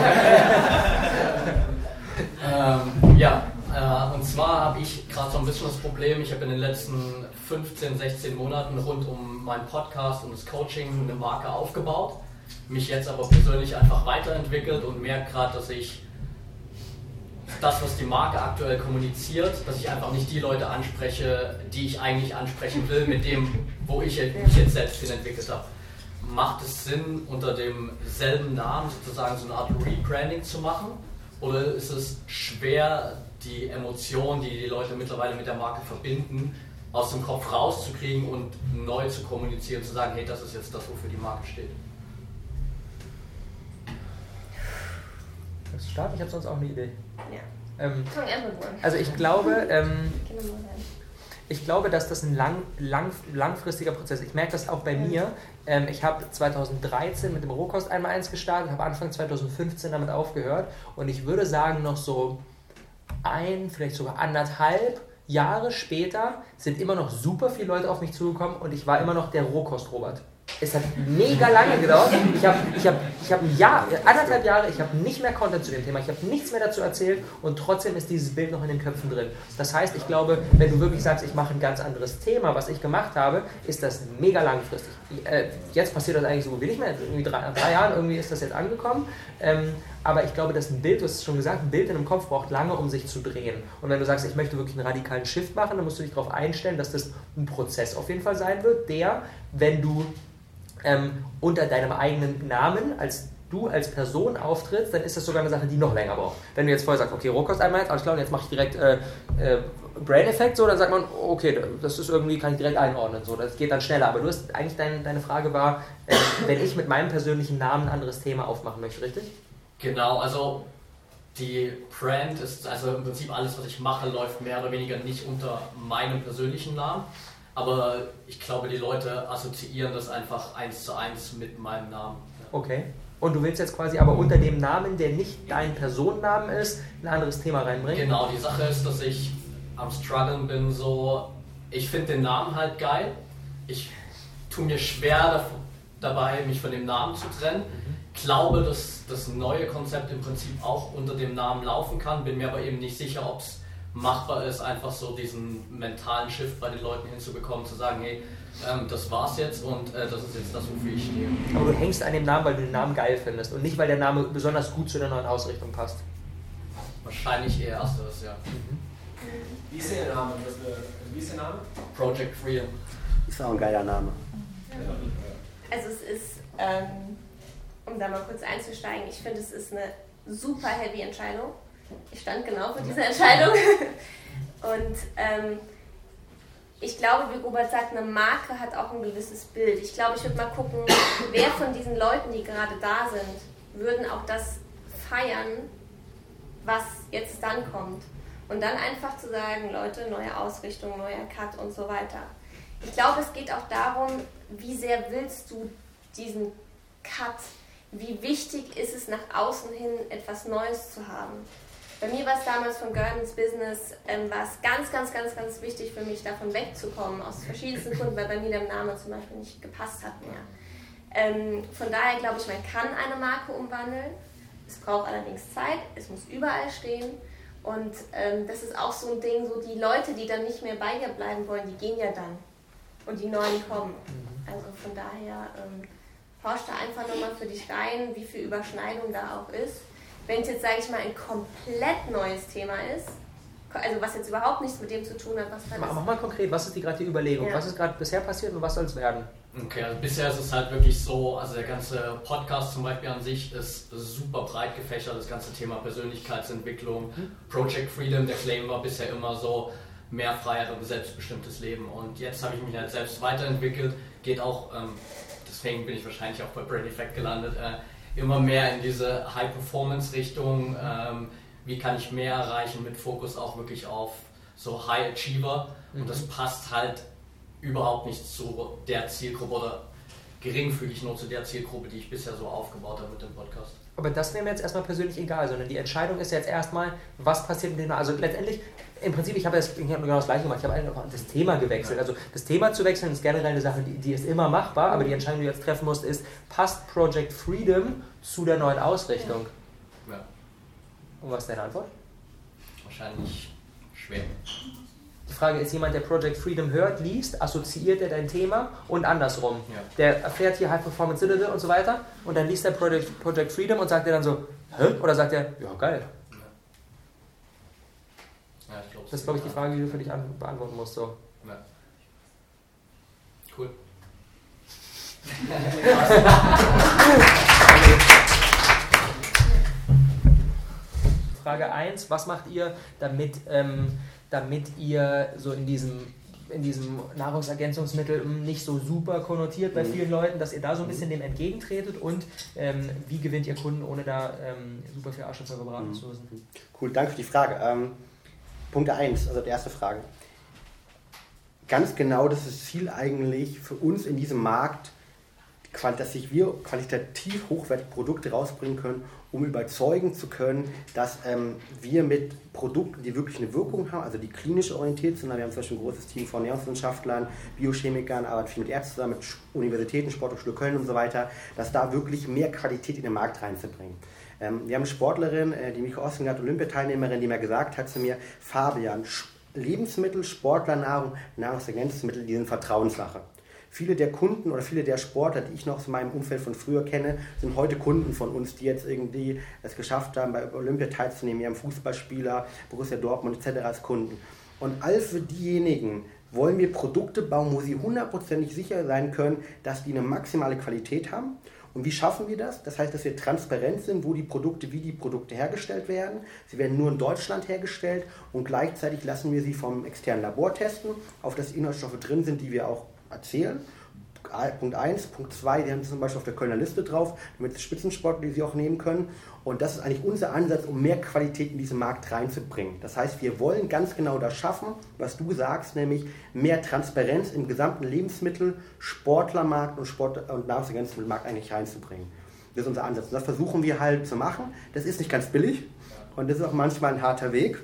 Ähm, ja, äh, und zwar habe ich gerade so ein bisschen das Problem, ich habe in den letzten 15, 16 Monaten rund um meinen Podcast und das Coaching eine Marke aufgebaut, mich jetzt aber persönlich einfach weiterentwickelt und merke gerade, dass ich das, was die Marke aktuell kommuniziert, dass ich einfach nicht die Leute anspreche, die ich eigentlich ansprechen will, mit dem, wo ich mich jetzt selbst hin entwickelt habe. Macht es Sinn, unter demselben Namen sozusagen so eine Art Rebranding zu machen? Oder ist es schwer, die Emotionen, die die Leute mittlerweile mit der Marke verbinden, aus dem Kopf rauszukriegen und neu zu kommunizieren, zu sagen, hey, das ist jetzt das, wofür die Marke steht? Das ist stark, ich habe sonst auch eine Idee. Ja. Ähm, also ich glaube, ähm, ich glaube, dass das ein lang, lang, langfristiger Prozess ist. Ich merke das auch bei mir. Ähm, ich habe 2013 mit dem Rohkost einmal eins gestartet, habe Anfang 2015 damit aufgehört und ich würde sagen, noch so ein, vielleicht sogar anderthalb Jahre später sind immer noch super viele Leute auf mich zugekommen und ich war immer noch der Rohkost-Robert. Es hat mega lange gedauert. Ich habe ich hab, ich hab ein Jahr, anderthalb Jahre, ich habe nicht mehr Content zu dem Thema, ich habe nichts mehr dazu erzählt und trotzdem ist dieses Bild noch in den Köpfen drin. Das heißt, ich glaube, wenn du wirklich sagst, ich mache ein ganz anderes Thema, was ich gemacht habe, ist das mega langfristig. Äh, Jetzt passiert das eigentlich so wie nicht mehr. Irgendwie drei, drei Jahren irgendwie ist das jetzt angekommen. Aber ich glaube, dass ein Bild, du hast es schon gesagt, ein Bild in einem Kopf braucht lange, um sich zu drehen. Und wenn du sagst, ich möchte wirklich einen radikalen Shift machen, dann musst du dich darauf einstellen, dass das ein Prozess auf jeden Fall sein wird, der, wenn du ähm, unter deinem eigenen Namen als du als Person auftrittst, dann ist das sogar eine Sache, die noch länger braucht. Wenn du jetzt vorher sagst, okay, Rohkost einmal jetzt, alles klar, und jetzt mache ich direkt äh, äh, Brain Effect, so, dann sagt man, okay, das ist irgendwie, kann ich direkt einordnen, so, das geht dann schneller. Aber du hast eigentlich dein, deine Frage war, äh, wenn ich mit meinem persönlichen Namen ein anderes Thema aufmachen möchte, richtig? Genau, also die Brand ist, also im Prinzip alles, was ich mache, läuft mehr oder weniger nicht unter meinem persönlichen Namen. Aber ich glaube, die Leute assoziieren das einfach eins zu eins mit meinem Namen. Okay. Und du willst jetzt quasi aber unter dem Namen, der nicht dein Personennamen ist, ein anderes Thema reinbringen? Genau, die Sache ist, dass ich am struggeln bin, so, ich finde den Namen halt geil. Ich tue mir schwer dabei, mich von dem Namen zu trennen. Glaube, dass das neue Konzept im Prinzip auch unter dem Namen laufen kann, bin mir aber eben nicht sicher, ob es machbar ist, einfach so diesen mentalen Shift bei den Leuten hinzubekommen, zu sagen, hey, ähm, das war's jetzt und äh, das ist jetzt das, wofür ich stehe. Aber du hängst an dem Namen, weil du den Namen geil findest und nicht, weil der Name besonders gut zu der neuen Ausrichtung passt. Wahrscheinlich eher ersteres, ja. Wie ist der Name? Wie ist der Name? Project Freedom. Ist auch ein geiler Name. Also es ist, ähm, um da mal kurz einzusteigen, ich finde, es ist eine super heavy Entscheidung. Ich stand genau für diese Entscheidung. Und ähm, ich glaube, wie Robert sagt, eine Marke hat auch ein gewisses Bild. Ich glaube, ich würde mal gucken, wer von diesen Leuten, die gerade da sind, würden auch das feiern, was jetzt dann kommt. Und dann einfach zu sagen, Leute, neue Ausrichtung, neuer Cut und so weiter. Ich glaube, es geht auch darum, wie sehr willst du diesen Cut? Wie wichtig ist es nach außen hin etwas Neues zu haben? Bei mir war es damals von Gordons Business, ähm, war es ganz, ganz, ganz, ganz wichtig für mich, davon wegzukommen, aus verschiedensten Gründen, weil bei mir der Name zum Beispiel nicht gepasst hat mehr. Ähm, von daher glaube ich, man kann eine Marke umwandeln. Es braucht allerdings Zeit, es muss überall stehen. Und ähm, das ist auch so ein Ding, so die Leute, die dann nicht mehr bei dir bleiben wollen, die gehen ja dann. Und die Neuen kommen. Also von daher ähm, forsch da einfach nochmal für dich rein, wie viel Überschneidung da auch ist. Wenn es jetzt, sage ich mal, ein komplett neues Thema ist, also was jetzt überhaupt nichts mit dem zu tun hat, was da ist. Mach mal konkret, was ist die gerade die Überlegung? Ja. Was ist gerade bisher passiert und was soll es werden? Okay, also bisher ist es halt wirklich so, also der ganze Podcast zum Beispiel an sich ist super breit gefächert, das ganze Thema Persönlichkeitsentwicklung, mhm. Project Freedom, der Claim war bisher immer so, mehr Freiheit und selbstbestimmtes Leben. Und jetzt habe ich mich halt selbst weiterentwickelt, geht auch, ähm, deswegen bin ich wahrscheinlich auch bei Brain Effect gelandet, äh, immer mehr in diese High-Performance-Richtung. Ähm, wie kann ich mehr erreichen mit Fokus auch wirklich auf so High Achiever. Mhm. Und das passt halt überhaupt nicht zu der Zielgruppe oder geringfügig nur zu der Zielgruppe, die ich bisher so aufgebaut habe mit dem Podcast. Aber das wäre mir jetzt erstmal persönlich egal, sondern die Entscheidung ist jetzt erstmal, was passiert mit dem. Also letztendlich, im Prinzip, ich habe hab genau das gleiche gemacht. Ich habe einfach das Thema gewechselt. Also das Thema zu wechseln ist generell eine Sache, die, die ist immer machbar, aber die Entscheidung, die du jetzt treffen musst, ist, passt Project Freedom zu der neuen Ausrichtung? Ja. Und was ist deine Antwort? Wahrscheinlich schwer. Die Frage ist, jemand, der Project Freedom hört, liest, assoziiert er dein Thema und andersrum. Ja. Der erfährt hier High Performance und so weiter und dann liest er Project, Project Freedom und sagt er dann so, hä? Oder sagt er, ja, geil. Ja, das ist, glaube ich, die Frage, die du für dich beantworten musst. So. Ja. Cool. Frage 1, was macht ihr, damit ähm, damit ihr so in diesem in diesem Nahrungsergänzungsmittel nicht so super konnotiert bei mhm. vielen Leuten, dass ihr da so ein bisschen dem entgegentretet und ähm, wie gewinnt ihr Kunden, ohne da ähm, super viel Arschlöcher beraten mhm. zu müssen? Cool, danke für die Frage. Ähm, Punkt 1, also die erste Frage. Ganz genau das ist Ziel eigentlich für uns in diesem Markt, dass sich wir qualitativ hochwertige Produkte rausbringen können um überzeugen zu können, dass ähm, wir mit Produkten, die wirklich eine Wirkung haben, also die klinisch orientiert sind, wir haben zum Beispiel ein großes Team von Ernährungswissenschaftlern, Biochemikern, arbeiten viel mit Ärzten zusammen, mit Universitäten, Sporthochschule Köln und so weiter, dass da wirklich mehr Qualität in den Markt reinzubringen. Ähm, wir haben eine Sportlerin, äh, die Michael Ossengard, Olympiateilnehmerin, die mir gesagt hat zu mir, Fabian, Lebensmittel, Sportlernahrung, Nahrungsergänzungsmittel, die sind Vertrauenssache. Viele der Kunden oder viele der Sportler, die ich noch aus meinem Umfeld von früher kenne, sind heute Kunden von uns, die jetzt irgendwie es geschafft haben, bei Olympia teilzunehmen. Wir haben Fußballspieler, Borussia Dortmund etc. als Kunden. Und all für diejenigen wollen wir Produkte bauen, wo sie hundertprozentig sicher sein können, dass die eine maximale Qualität haben. Und wie schaffen wir das? Das heißt, dass wir transparent sind, wo die Produkte, wie die Produkte hergestellt werden. Sie werden nur in Deutschland hergestellt und gleichzeitig lassen wir sie vom externen Labor testen, auf das Inhaltsstoffe drin sind, die wir auch erzählen. Punkt 1. Punkt 2, die haben zum Beispiel auf der Kölner Liste drauf, damit Spitzensportler die sie auch nehmen können. Und das ist eigentlich unser Ansatz, um mehr Qualität in diesen Markt reinzubringen. Das heißt, wir wollen ganz genau das schaffen, was du sagst, nämlich mehr Transparenz im gesamten Lebensmittel-, Sportlermarkt und, Sport und Nahrungsergänzungsmittelmarkt eigentlich reinzubringen. Das ist unser Ansatz. Und das versuchen wir halt zu machen. Das ist nicht ganz billig und das ist auch manchmal ein harter Weg.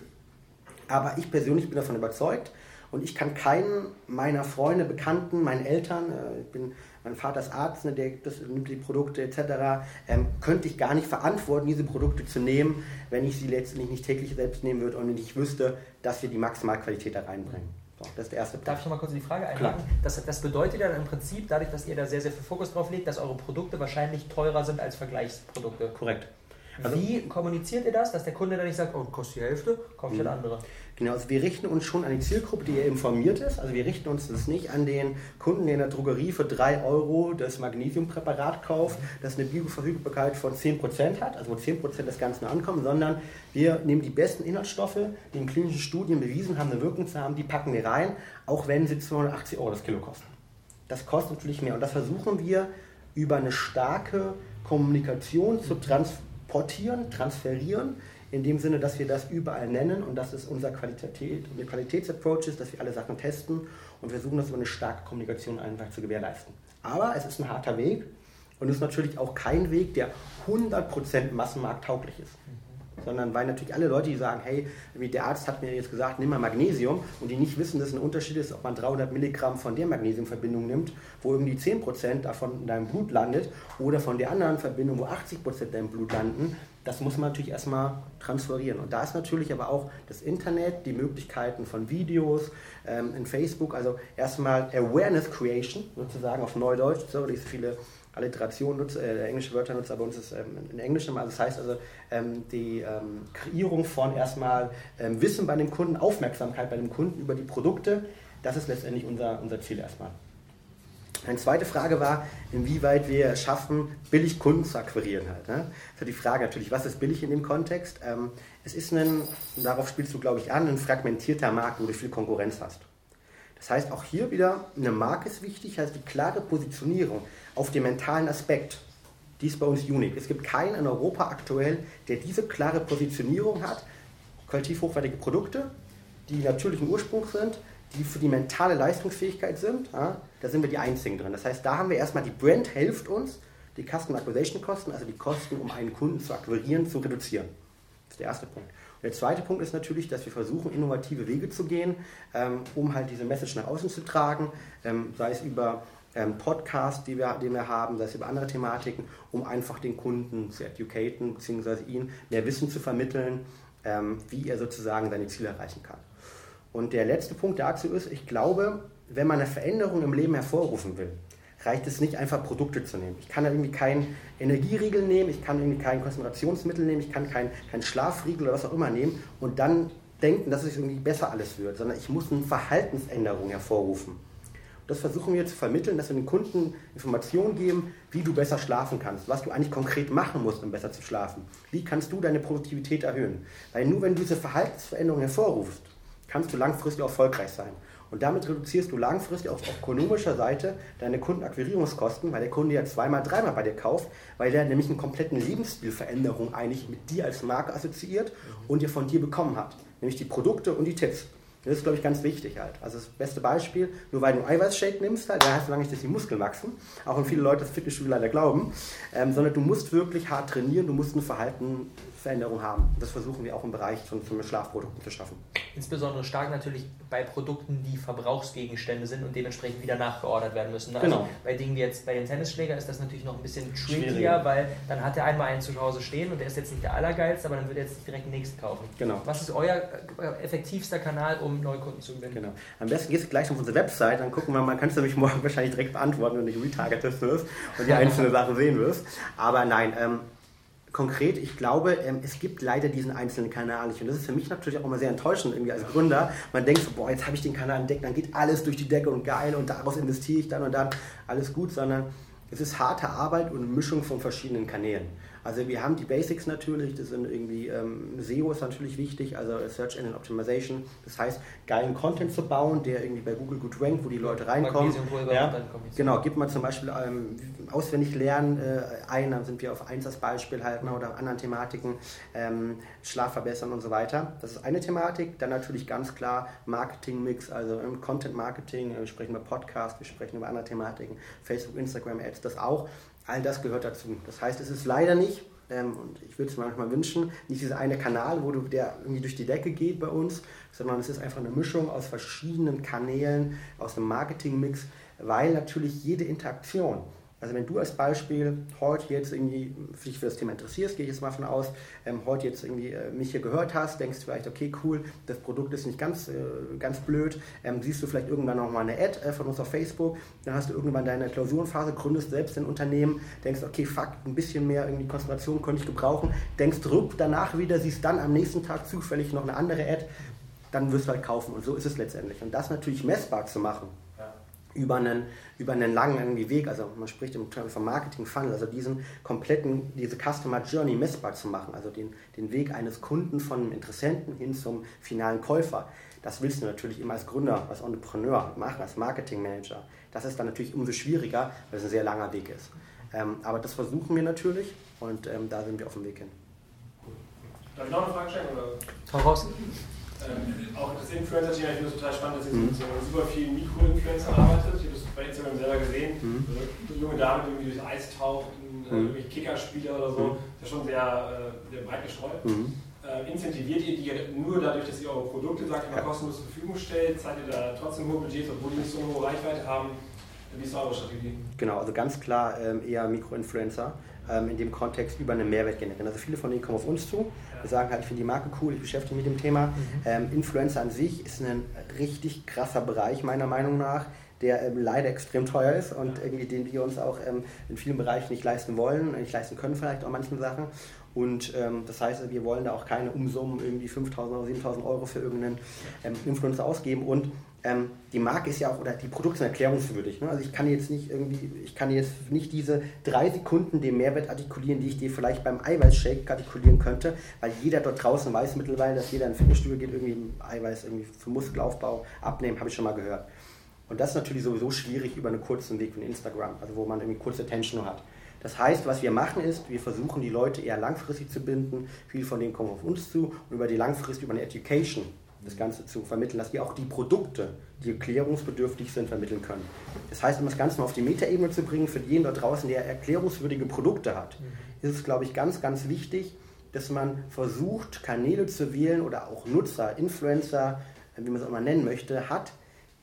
Aber ich persönlich bin davon überzeugt, und ich kann keinen meiner Freunde, Bekannten, meinen Eltern, äh, ich bin, mein Vater ist Arzt, ne, der das, nimmt die Produkte etc., ähm, könnte ich gar nicht verantworten, diese Produkte zu nehmen, wenn ich sie letztendlich nicht täglich selbst nehmen würde und ich wüsste, dass wir die Maximalqualität da reinbringen. So, das ist der erste Punkt. Darf ich noch mal kurz in die Frage einhaken? Das, das, bedeutet ja im Prinzip, dadurch, dass ihr da sehr, sehr viel Fokus drauf legt, dass eure Produkte wahrscheinlich teurer sind als Vergleichsprodukte. Korrekt. Also, Wie kommuniziert ihr das, dass der Kunde dann nicht sagt, oh, kostet die Hälfte, kaufe ich halt mhm. andere? Genau, also wir richten uns schon an die Zielgruppe, die informiert ist. Also wir richten uns das nicht an den Kunden, der in der Drogerie für 3 Euro das Magnesiumpräparat kauft, das eine Bioverfügbarkeit von 10% hat, also wo 10% des Ganzen ankommen, sondern wir nehmen die besten Inhaltsstoffe, die in klinischen Studien bewiesen haben, eine Wirkung zu haben, die packen wir rein, auch wenn sie 280 Euro das Kilo kosten. Das kostet natürlich mehr und das versuchen wir über eine starke Kommunikation zu transportieren, transferieren, in dem Sinne, dass wir das überall nennen und das ist unser Qualität, unser Qualitätsapproach ist, dass wir alle Sachen testen und versuchen, das über eine starke Kommunikation einfach zu gewährleisten. Aber es ist ein harter Weg und ist natürlich auch kein Weg, der 100% massenmarkttauglich ist. Sondern weil natürlich alle Leute, die sagen, hey, wie der Arzt hat mir jetzt gesagt, nimm mal Magnesium und die nicht wissen, dass ein Unterschied ist, ob man 300 Milligramm von der Magnesiumverbindung nimmt, wo irgendwie 10% davon in deinem Blut landet oder von der anderen Verbindung, wo 80% in deinem Blut landen, das muss man natürlich erstmal transferieren. Und da ist natürlich aber auch das Internet, die Möglichkeiten von Videos, ähm, in Facebook, also erstmal Awareness Creation, sozusagen auf Neudeutsch, so, viele Alliteration nutze, äh, englische Wörter nutze, aber uns ist ähm, in Englisch immer. Also das heißt also ähm, die ähm, Kreierung von erstmal ähm, Wissen bei dem Kunden, Aufmerksamkeit bei dem Kunden über die Produkte, das ist letztendlich unser, unser Ziel erstmal. Eine zweite Frage war, inwieweit wir es schaffen, billig Kunden zu akquirieren. Halt, ne? Ist die Frage natürlich, was ist billig in dem Kontext? Ähm, es ist ein, darauf spielst du glaube ich an, ein fragmentierter Markt, wo du viel Konkurrenz hast. Das heißt, auch hier wieder, eine Marke ist wichtig, also die klare Positionierung auf den mentalen Aspekt. Die ist bei uns unique. Es gibt keinen in Europa aktuell, der diese klare Positionierung hat, qualitativ hochwertige Produkte, die natürlichen Ursprungs sind, die für die mentale Leistungsfähigkeit sind, ja, da sind wir die Einzigen drin. Das heißt, da haben wir erstmal die Brand hilft uns, die Customer Acquisition Kosten, also die Kosten, um einen Kunden zu akquirieren, zu reduzieren. Das ist der erste Punkt. Und der zweite Punkt ist natürlich, dass wir versuchen, innovative Wege zu gehen, ähm, um halt diese Message nach außen zu tragen, ähm, sei es über ähm, Podcasts, die wir, den wir haben, sei es über andere Thematiken, um einfach den Kunden zu educaten, beziehungsweise ihnen mehr Wissen zu vermitteln, ähm, wie er sozusagen seine Ziele erreichen kann. Und der letzte Punkt dazu ist, ich glaube, wenn man eine Veränderung im Leben hervorrufen will, reicht es nicht einfach Produkte zu nehmen. Ich kann irgendwie keinen Energieriegel nehmen, ich kann irgendwie kein Konzentrationsmittel nehmen, ich kann keinen kein Schlafriegel oder was auch immer nehmen und dann denken, dass es irgendwie besser alles wird, sondern ich muss eine Verhaltensänderung hervorrufen. Und das versuchen wir zu vermitteln, dass wir den Kunden Informationen geben, wie du besser schlafen kannst, was du eigentlich konkret machen musst, um besser zu schlafen. Wie kannst du deine Produktivität erhöhen? Weil nur wenn du diese Verhaltensveränderung hervorrufst, kannst du langfristig erfolgreich sein. Und damit reduzierst du langfristig auf ökonomischer Seite deine Kundenakquirierungskosten, weil der Kunde ja zweimal, dreimal bei dir kauft, weil der nämlich eine komplette Lebensstilveränderung eigentlich mit dir als Marke assoziiert und dir von dir bekommen hat. Nämlich die Produkte und die Tipps. Das ist, glaube ich, ganz wichtig halt. Also das beste Beispiel, nur weil du einen Eiweißshake nimmst, halt, der heißt lange nicht, dass die Muskeln wachsen, auch wenn viele Leute das Fitnessstudio leider glauben, ähm, sondern du musst wirklich hart trainieren, du musst ein Verhalten Veränderung haben. Das versuchen wir auch im Bereich von, von Schlafprodukten zu schaffen. Insbesondere stark natürlich bei Produkten, die Verbrauchsgegenstände sind und dementsprechend wieder nachgeordert werden müssen. Also genau. bei Dingen wie jetzt bei den Tennisschläger ist das natürlich noch ein bisschen trickier, weil dann hat er einmal einen zu Hause stehen und der ist jetzt nicht der allergeilste, aber dann wird er jetzt direkt den nächsten kaufen. Genau. Was ist euer äh, effektivster Kanal, um Neukunden zu gewinnen? Genau. Am besten gehst du gleich auf unsere Website, dann gucken wir mal, kannst du nämlich morgen wahrscheinlich direkt beantworten, wenn du retargetest wirst und die einzelnen Sachen sehen wirst. Aber nein, ähm, konkret, ich glaube, ähm, es gibt leider diesen einzelnen Kanal nicht. Und das ist für mich natürlich auch immer sehr enttäuschend irgendwie als Gründer. Man denkt so, boah, jetzt habe ich den Kanal entdeckt, dann geht alles durch die Decke und geil und daraus investiere ich dann und dann, alles gut, sondern es ist harte Arbeit und Mischung von verschiedenen Kanälen. Also wir haben die Basics natürlich, das sind irgendwie, ähm, SEO ist natürlich wichtig, also Search Engine Optimization, das heißt geilen Content zu bauen, der irgendwie bei Google gut rankt, wo die Leute reinkommen. Ja, genau, gibt man zum Beispiel ähm, auswendig lernen äh, ein, dann sind wir auf eins als Beispiel halt ne, oder anderen Thematiken, ähm, Schlaf verbessern und so weiter. Das ist eine Thematik, dann natürlich ganz klar Marketing-Mix, also im Content Marketing, äh, wir sprechen über Podcast, wir sprechen über andere Thematiken, Facebook, Instagram Ads, das auch. All das gehört dazu. Das heißt, es ist leider nicht, ähm, und ich würde es manchmal wünschen, nicht dieser eine Kanal, wo du, der irgendwie durch die Decke geht bei uns, sondern es ist einfach eine Mischung aus verschiedenen Kanälen, aus einem Marketingmix, weil natürlich jede Interaktion also wenn du als Beispiel heute jetzt irgendwie dich für das Thema interessierst, gehe ich jetzt mal von aus, ähm, heute jetzt irgendwie äh, mich hier gehört hast, denkst vielleicht, okay, cool, das Produkt ist nicht ganz, äh, ganz blöd, ähm, siehst du vielleicht irgendwann nochmal eine Ad äh, von uns auf Facebook, dann hast du irgendwann deine Klausurenphase, gründest selbst ein Unternehmen, denkst, okay, fuck, ein bisschen mehr irgendwie Konzentration könnte ich gebrauchen, denkst zurück danach wieder, siehst dann am nächsten Tag zufällig noch eine andere Ad, dann wirst du halt kaufen und so ist es letztendlich. Und das natürlich messbar zu machen, über einen, über einen langen irgendwie Weg, also man spricht im Term von Marketing Funnel, also diesen kompletten, diese Customer Journey messbar zu machen, also den, den Weg eines Kunden von einem Interessenten hin zum finalen Käufer. Das willst du natürlich immer als Gründer, als Entrepreneur machen, als Marketing Manager. Das ist dann natürlich umso schwieriger, weil es ein sehr langer Weg ist. Ähm, aber das versuchen wir natürlich und ähm, da sind wir auf dem Weg hin. Darf ich noch eine Frage stellen? Oder? Hau raus ähm, auch das Influencer-Thema, ich finde es total spannend, dass ihr mhm. so super viel Mikro-Influencer arbeitet. Ich habe das bei Instagram selber gesehen. Mhm. Also, eine junge Dame, die irgendwie durchs Eis taucht, ein, äh, mhm. Kickerspieler oder so, mhm. das ist schon sehr, äh, sehr breit gestreut. Mhm. Äh, incentiviert ihr die nur dadurch, dass ihr eure Produkte, sagt ihr mal, kostenlos zur Verfügung stellt? Seid ihr da trotzdem hohe Budgets, obwohl die nicht so eine hohe Reichweite haben? Wie ist eure Strategie? Genau, also ganz klar ähm, eher Mikroinfluencer ähm, in dem Kontext über einen Mehrwert generieren. Also viele von denen kommen auf uns zu, wir sagen halt, ich finde die Marke cool, ich beschäftige mich mit dem Thema. Mhm. Ähm, Influencer an sich ist ein richtig krasser Bereich meiner Meinung nach, der ähm, leider extrem teuer ist und irgendwie den wir uns auch ähm, in vielen Bereichen nicht leisten wollen, nicht leisten können vielleicht auch manchen Sachen. Und ähm, das heißt, wir wollen da auch keine Umsummen, irgendwie 5.000 oder 7.000 Euro für irgendeinen ähm, Influencer ausgeben. Und ähm, die Marke ist ja auch, oder die Produkte sind erklärungswürdig. Ne? Also ich kann jetzt nicht irgendwie, ich kann jetzt nicht diese drei Sekunden den Mehrwert artikulieren, die ich dir vielleicht beim Eiweißshake artikulieren könnte, weil jeder dort draußen weiß mittlerweile, dass jeder in Fitnessstudio geht, irgendwie Eiweiß irgendwie für Muskelaufbau abnehmen, habe ich schon mal gehört. Und das ist natürlich sowieso schwierig über einen kurzen Weg von Instagram, also wo man irgendwie kurze Attention hat. Das heißt, was wir machen ist, wir versuchen die Leute eher langfristig zu binden. Viele von denen kommen auf uns zu und über die langfristig, über eine Education das Ganze zu vermitteln, dass wir auch die Produkte, die erklärungsbedürftig sind, vermitteln können. Das heißt, um das Ganze mal auf die Metaebene zu bringen, für jeden dort draußen, der erklärungswürdige Produkte hat, mhm. ist es, glaube ich, ganz, ganz wichtig, dass man versucht, Kanäle zu wählen oder auch Nutzer, Influencer, wie man es auch mal nennen möchte, hat,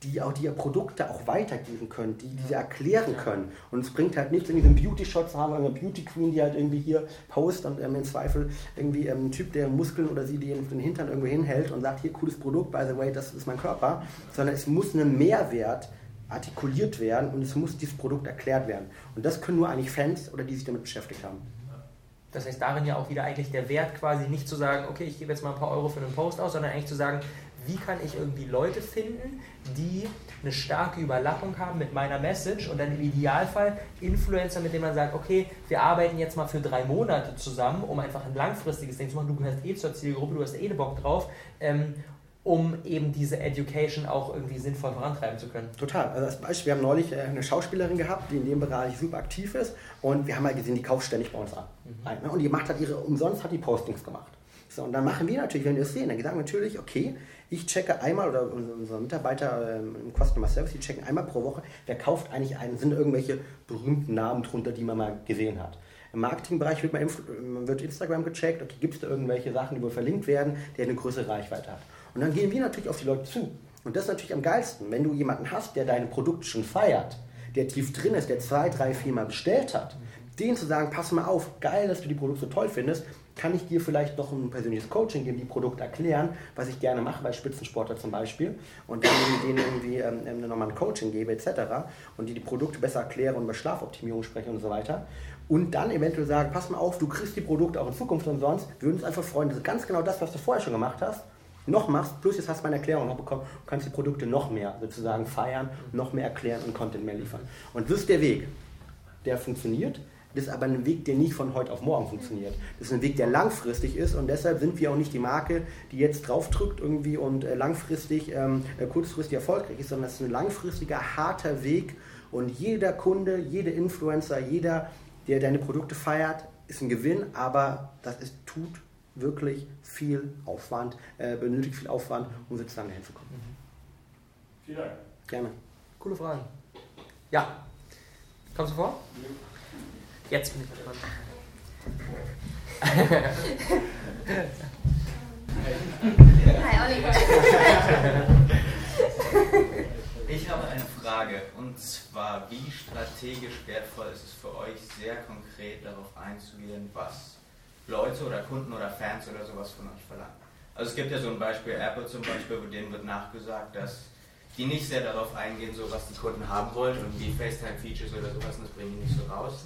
die auch die Produkte auch weitergeben können, die diese erklären können. Und es bringt halt nichts, irgendwie so einen Beauty-Shot zu haben, eine Beauty Queen, die halt irgendwie hier post und ähm, im Zweifel irgendwie ähm, ein Typ, der Muskeln oder sie, die den Hintern irgendwo hinhält und sagt, hier, cooles Produkt, by the way, das ist mein Körper. Sondern es muss ein Mehrwert artikuliert werden und es muss dieses Produkt erklärt werden. Und das können nur eigentlich Fans oder die sich damit beschäftigt haben. Das heißt, darin ja auch wieder eigentlich der Wert quasi nicht zu sagen, okay, ich gebe jetzt mal ein paar Euro für einen Post aus, sondern eigentlich zu sagen, wie kann ich irgendwie Leute finden, die eine starke Überlappung haben mit meiner Message und dann im Idealfall Influencer, mit denen man sagt, okay, wir arbeiten jetzt mal für drei Monate zusammen, um einfach ein langfristiges Ding zu machen. Du gehörst eh zur Zielgruppe, du hast eh Bock drauf. Ähm, um eben diese Education auch irgendwie sinnvoll vorantreiben zu können. Total. Also als Beispiel, wir haben neulich äh, eine Schauspielerin gehabt, die in dem Bereich super aktiv ist und wir haben halt gesehen, die kauft ständig bei uns an. Mhm. Und die macht halt ihre, umsonst hat die Postings gemacht. So, und dann machen wir natürlich, wenn wir das sehen, dann sagen wir natürlich, okay, ich checke einmal, oder unsere Mitarbeiter ähm, im Customer Service, die checken einmal pro Woche, wer kauft eigentlich einen, sind irgendwelche berühmten Namen drunter, die man mal gesehen hat. Im Marketingbereich wird, man, wird Instagram gecheckt, okay, gibt es da irgendwelche Sachen, die wohl verlinkt werden, der eine größere Reichweite hat. Und dann gehen wir natürlich auf die Leute zu. Und das ist natürlich am geilsten, wenn du jemanden hast, der deine Produkte schon feiert, der tief drin ist, der zwei, drei, vier Mal bestellt hat, denen zu sagen, pass mal auf, geil, dass du die Produkte so toll findest, kann ich dir vielleicht noch ein persönliches Coaching geben, die Produkte erklären, was ich gerne mache bei Spitzensportler zum Beispiel und dann denen irgendwie ähm, ähm, nochmal ein Coaching gebe etc. und die die Produkte besser erkläre und über Schlafoptimierung spreche und so weiter und dann eventuell sagen, pass mal auf, du kriegst die Produkte auch in Zukunft umsonst, wir würden uns einfach freuen, dass ganz genau das, was du vorher schon gemacht hast, noch machst, plus jetzt hast du meine Erklärung noch bekommen, du kannst die Produkte noch mehr sozusagen feiern, noch mehr erklären und Content mehr liefern. Und das ist der Weg, der funktioniert. Das ist aber ein Weg, der nicht von heute auf morgen funktioniert. Das ist ein Weg, der langfristig ist und deshalb sind wir auch nicht die Marke, die jetzt draufdrückt irgendwie und äh, langfristig, ähm, äh, kurzfristig erfolgreich ist, sondern es ist ein langfristiger, harter Weg und jeder Kunde, jeder Influencer, jeder, der deine Produkte feiert, ist ein Gewinn, aber das ist, tut wirklich viel Aufwand, äh, benötigt viel Aufwand, um sozusagen dahin zu kommen. Mhm. Vielen Dank. Gerne. Coole Fragen. Ja. Kommst du vor? Ja. Jetzt bin ich gespannt. Hi, Oliver. Ich habe eine Frage und zwar, wie strategisch wertvoll ist es für euch, sehr konkret darauf einzugehen, was Leute oder Kunden oder Fans oder sowas von euch verlangen? Also es gibt ja so ein Beispiel, Apple zum Beispiel, wo denen wird nachgesagt, dass die nicht sehr darauf eingehen, so was die Kunden haben wollen und die FaceTime-Features oder sowas, das bringen die nicht so raus.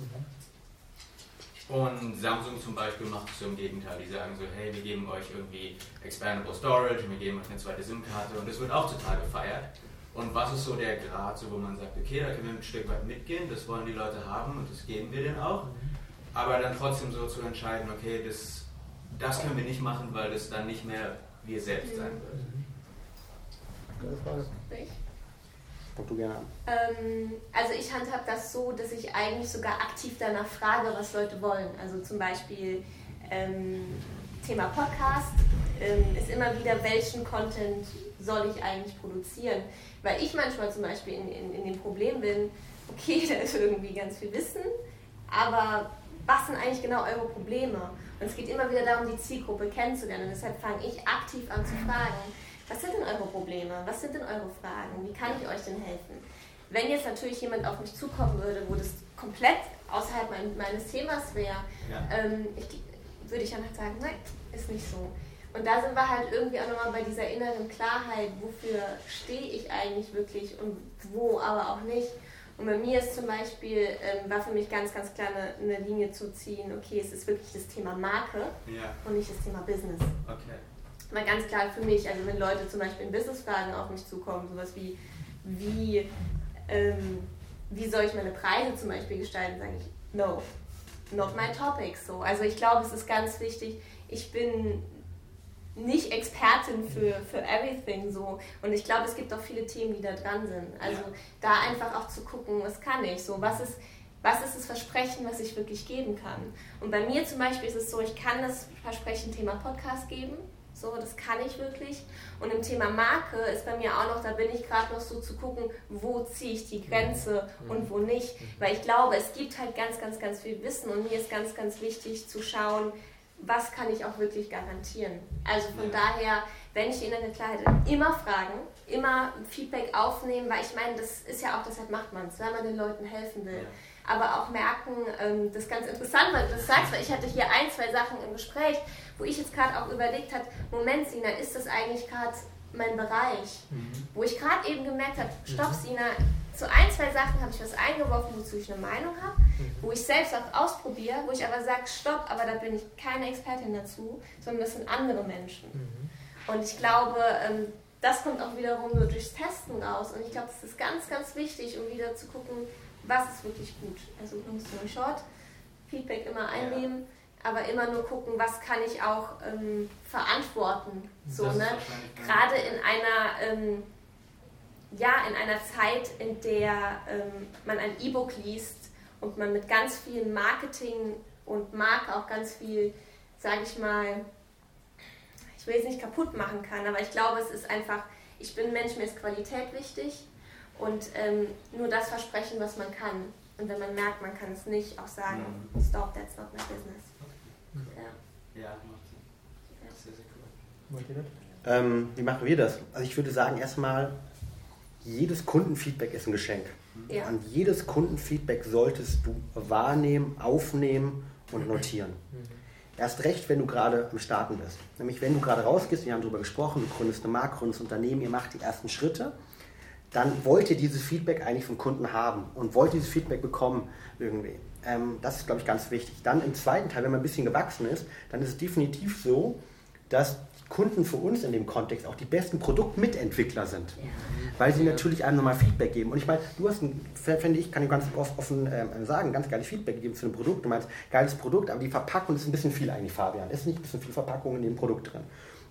Und Samsung zum Beispiel macht es so im Gegenteil. Die sagen so, hey, wir geben euch irgendwie Expandable Storage und wir geben euch eine zweite SIM-Karte und das wird auch total gefeiert. Und was ist so der Grad, so wo man sagt, okay, da können wir ein Stück weit mitgehen, das wollen die Leute haben und das geben wir denen auch. Aber dann trotzdem so zu entscheiden, okay, das, das können wir nicht machen, weil das dann nicht mehr wir selbst sein wird. Gute Frage. Guck du gerne an. Ähm, also ich handhab das so, dass ich eigentlich sogar aktiv danach frage, was Leute wollen. Also zum Beispiel ähm, Thema Podcast ähm, ist immer wieder, welchen Content soll ich eigentlich produzieren? Weil ich manchmal zum Beispiel in, in, in dem Problem bin, okay, da ist irgendwie ganz viel Wissen, aber was sind eigentlich genau eure Probleme? Und es geht immer wieder darum, die Zielgruppe kennenzulernen. Und deshalb fange ich aktiv an zu fragen, was sind denn eure Probleme? Was sind denn eure Fragen? Wie kann ich euch denn helfen? Wenn jetzt natürlich jemand auf mich zukommen würde, wo das komplett außerhalb mein, meines Themas wäre, ja. ähm, würde ich dann halt sagen, nein, ist nicht so. Und da sind wir halt irgendwie auch nochmal bei dieser inneren Klarheit, wofür stehe ich eigentlich wirklich und wo aber auch nicht. Und bei mir ist zum Beispiel, ähm, war für mich ganz, ganz klar eine, eine, Linie zu ziehen, okay, es ist wirklich das Thema Marke ja. und nicht das Thema Business. Okay. Mal ganz klar für mich, also wenn Leute zum Beispiel in Businessfragen auf mich zukommen, sowas wie, wie, ähm, wie soll ich meine Preise zum Beispiel gestalten, sage ich, no, not my topic. So. Also ich glaube, es ist ganz wichtig, ich bin nicht Expertin für, für everything so. Und ich glaube, es gibt auch viele Themen, die da dran sind. Also ja. da einfach auch zu gucken, was kann ich so, was ist, was ist das Versprechen, was ich wirklich geben kann. Und bei mir zum Beispiel ist es so, ich kann das Versprechen Thema Podcast geben. So, das kann ich wirklich. Und im Thema Marke ist bei mir auch noch, da bin ich gerade noch so zu gucken, wo ziehe ich die Grenze und wo nicht. Weil ich glaube, es gibt halt ganz, ganz, ganz viel Wissen und mir ist ganz, ganz wichtig zu schauen, was kann ich auch wirklich garantieren. Also von ja. daher, wenn ich innere Klarheit immer fragen, immer Feedback aufnehmen, weil ich meine, das ist ja auch, deshalb macht man es, wenn man den Leuten helfen will. Ja. Aber auch merken, ähm, das ist ganz interessant, weil du das sagst, weil ich hatte hier ein, zwei Sachen im Gespräch, wo ich jetzt gerade auch überlegt habe, Moment, Sina, ist das eigentlich gerade mein Bereich? Mhm. Wo ich gerade eben gemerkt habe, stopp, mhm. Sina, zu ein, zwei Sachen habe ich was eingeworfen, wozu ich eine Meinung habe, mhm. wo ich selbst auch ausprobiere, wo ich aber sage, stopp, aber da bin ich keine Expertin dazu, sondern das sind andere Menschen. Mhm. Und ich glaube, ähm, das kommt auch wiederum nur durchs Testen raus. Und ich glaube, das ist ganz, ganz wichtig, um wieder zu gucken, was ist wirklich gut. Also long story short, Feedback immer einnehmen, ja. aber immer nur gucken, was kann ich auch ähm, verantworten. So, ne? Gerade in einer ähm, ja, in einer Zeit, in der ähm, man ein E-Book liest und man mit ganz viel Marketing und Marke auch ganz viel, sage ich mal, ich will es nicht kaputt machen kann, aber ich glaube, es ist einfach, ich bin Mensch, mir ist Qualität wichtig und ähm, nur das versprechen, was man kann. Und wenn man merkt, man kann es nicht, auch sagen, mhm. stop, that's not my business. Ja, ja sehr, sehr cool. Ähm, wie machen wir das? Also ich würde sagen, erstmal jedes Kundenfeedback ist ein Geschenk. Ja. Und jedes Kundenfeedback solltest du wahrnehmen, aufnehmen und notieren. Mhm. Erst recht, wenn du gerade am Starten bist. Nämlich, wenn du gerade rausgehst, wir haben darüber gesprochen, du gründest eine Marke, gründest ein Unternehmen, ihr macht die ersten Schritte, dann wollt ihr dieses Feedback eigentlich vom Kunden haben und wollt dieses Feedback bekommen irgendwie. Ähm, das ist, glaube ich, ganz wichtig. Dann im zweiten Teil, wenn man ein bisschen gewachsen ist, dann ist es definitiv so, dass Kunden für uns in dem Kontext auch die besten Produktmitentwickler sind. Ja. Weil sie natürlich einem nochmal Feedback geben. Und ich meine, du hast, ein, finde ich, kann ich ganz offen äh, sagen, ganz geiles Feedback gegeben zu einem Produkt. Du meinst, geiles Produkt, aber die Verpackung ist ein bisschen viel eigentlich, Fabian. Es ist nicht ein bisschen viel Verpackung in dem Produkt drin.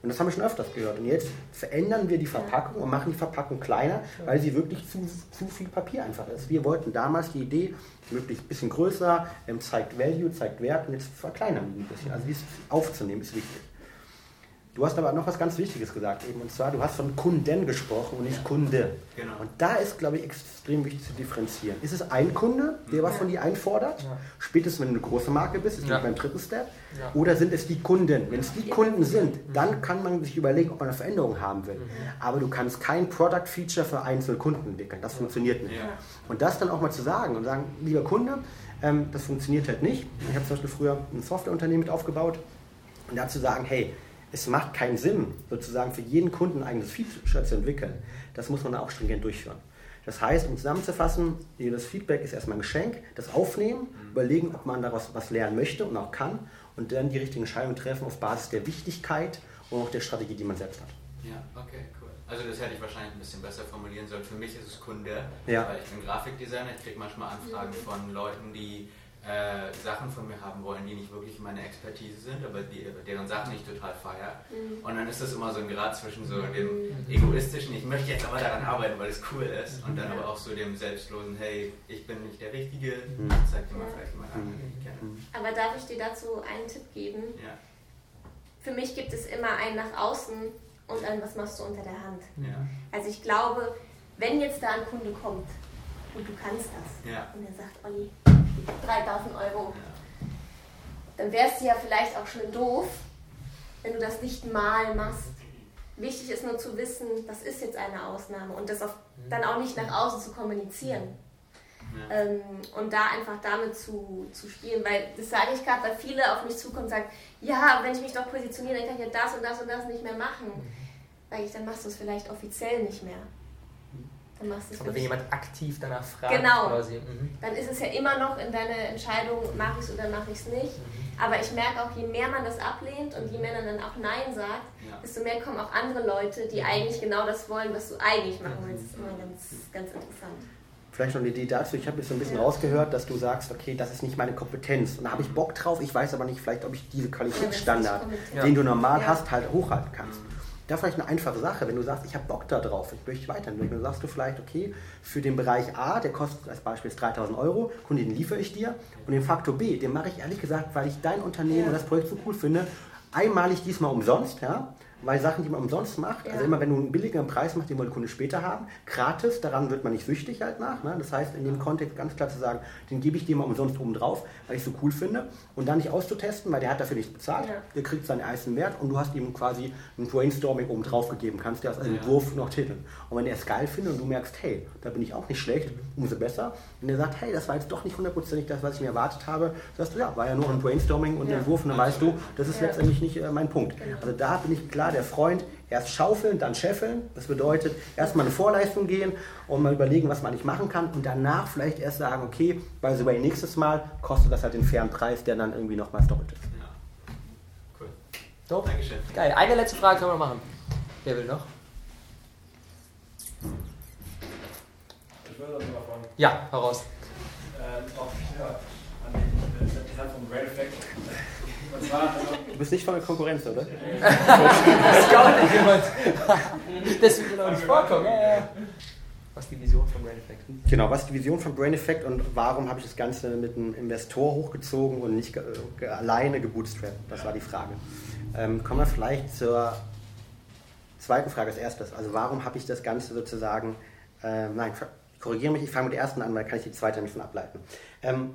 Und das haben wir schon öfters gehört. Und jetzt verändern wir die Verpackung und machen die Verpackung kleiner, weil sie wirklich zu, zu viel Papier einfach ist. Wir wollten damals die Idee, möglichst ein bisschen größer, ähm, zeigt Value, zeigt Wert und jetzt verkleinern wir ein bisschen. Also dies aufzunehmen ist wichtig. Du hast aber noch was ganz Wichtiges gesagt eben, und zwar, du hast von Kunden gesprochen und nicht Kunde. Genau. Und da ist, glaube ich, extrem wichtig zu differenzieren. Ist es ein Kunde, der was von dir einfordert? Ja. Spätestens, wenn du eine große Marke bist, ist ja. beim dritten Step. Ja. Oder sind es die Kunden? Wenn es die Kunden sind, dann kann man sich überlegen, ob man eine Veränderung haben will. Mhm. Aber du kannst kein Product-Feature für einzelne Kunden entwickeln. Das funktioniert nicht. Und das dann auch mal zu sagen und sagen, lieber Kunde, ähm, das funktioniert halt nicht. Ich habe zum Beispiel früher ein Softwareunternehmen mit aufgebaut und dazu sagen, hey, es macht keinen Sinn, sozusagen für jeden Kunden ein eigenes Feature zu entwickeln. Das muss man auch stringent durchführen. Das heißt, um zusammenzufassen, jedes Feedback ist erstmal ein Geschenk, das aufnehmen, mhm. überlegen, ob man daraus was lernen möchte und auch kann und dann die richtigen Entscheidungen treffen auf Basis der Wichtigkeit und auch der Strategie, die man selbst hat. Ja, okay, cool. Also das hätte ich wahrscheinlich ein bisschen besser formulieren sollen. Für mich ist es Kunde, ja. weil ich bin Grafikdesigner, ich kriege manchmal Anfragen von Leuten, die äh, Sachen von mir haben wollen, die nicht wirklich meine Expertise sind, aber die, deren Sachen ich total feiere. Mhm. Und dann ist das immer so ein Grad zwischen so dem mhm. egoistischen, ich möchte jetzt aber daran arbeiten, weil es cool ist, und dann aber auch so dem selbstlosen, hey, ich bin nicht der Richtige, mhm. zeig dir mal vielleicht mal an, den ich kenne. Aber darf ich dir dazu einen Tipp geben? Ja. Für mich gibt es immer einen nach außen und ein, was machst du unter der Hand. Ja. Also ich glaube, wenn jetzt da ein Kunde kommt und du kannst das ja. und er sagt, Olli, 3000 Euro. Dann wäre es ja vielleicht auch schön doof, wenn du das nicht mal machst. Wichtig ist nur zu wissen, das ist jetzt eine Ausnahme und das auf, dann auch nicht nach außen zu kommunizieren. Ja. Ähm, und da einfach damit zu, zu spielen, weil das sage ich gerade, weil viele auf mich zukommen und sagen, ja, wenn ich mich doch positioniere, dann kann ich ja das und das und das nicht mehr machen. Sage ich, dann machst du es vielleicht offiziell nicht mehr. Dann machst du es Aber wenn jemand aktiv danach fragt, genau, quasi. Mhm. dann ist es ja immer noch in deiner Entscheidung, mache ich es oder mache ich es nicht. Mhm. Aber ich merke auch, je mehr man das ablehnt und je mehr man dann auch Nein sagt, ja. desto mehr kommen auch andere Leute, die eigentlich genau das wollen, was du eigentlich machen willst. Das ist immer ganz, ganz interessant. Vielleicht noch eine Idee dazu. Ich habe jetzt so ein bisschen ja. rausgehört, dass du sagst, okay, das ist nicht meine Kompetenz. Und da habe ich Bock drauf. Ich weiß aber nicht, vielleicht, ob ich diese Qualitätsstandard, ja, den du normal ja. hast, halt hochhalten kannst. Mhm. Da vielleicht eine einfache Sache, wenn du sagst, ich habe Bock da drauf, ich möchte weiterentwickeln, dann sagst du vielleicht, okay, für den Bereich A, der kostet als Beispiel 3000 Euro, und den liefere ich dir. Und den Faktor B, den mache ich ehrlich gesagt, weil ich dein Unternehmen und das Projekt so cool finde, einmalig diesmal umsonst, ja, weil Sachen, die man umsonst macht, also ja. also immer wenn du einen billigeren Preis machst, den will der Kunde später haben, gratis, daran wird man nicht süchtig halt nach. Ne? Das heißt, in dem Kontext ganz klar zu sagen, den gebe ich dir mal umsonst oben drauf, weil ich es so cool finde und dann nicht auszutesten, weil der hat dafür nichts bezahlt, ja. der kriegt seinen eigenen Wert und du hast ihm quasi ein Brainstorming oben drauf gegeben, kannst dir als Entwurf ja. noch titeln. Und wenn er es geil findet und du merkst, hey, da bin ich auch nicht schlecht, umso besser. Wenn er sagt, hey, das war jetzt doch nicht hundertprozentig das, was ich mir erwartet habe, sagst du, ja, war ja nur ein Brainstorming und ja. Entwurf und dann weißt du, das ist letztendlich nicht äh, mein Punkt. Genau. Also da bin ich klar der Freund, erst schaufeln, dann scheffeln. Das bedeutet, erstmal eine Vorleistung gehen und mal überlegen, was man nicht machen kann und danach vielleicht erst sagen, okay, by the way, nächstes Mal kostet das halt den fairen Preis, der dann irgendwie nochmals doppelt ist. Ja. Cool. So, Dankeschön. Geil. Eine letzte Frage können wir noch machen. Wer will noch? Ich würde. Ja, heraus. Ähm, auch, ja, an den Repräsentanten vom Red Effect. Du bist nicht von der Konkurrenz, oder? das glaubt nicht jemand. Das wird noch nicht vorkommen. Was ist die Vision von Brain Effect? Genau, was ist die Vision von Brain Effect und warum habe ich das Ganze mit einem Investor hochgezogen und nicht ge alleine gebootstrapped? Das war die Frage. Ähm, kommen wir vielleicht zur zweiten Frage als erstes. Also warum habe ich das Ganze sozusagen, äh, nein, korrigiere mich, ich fange mit der ersten an, weil kann ich die zweite nicht von ableiten. Ähm,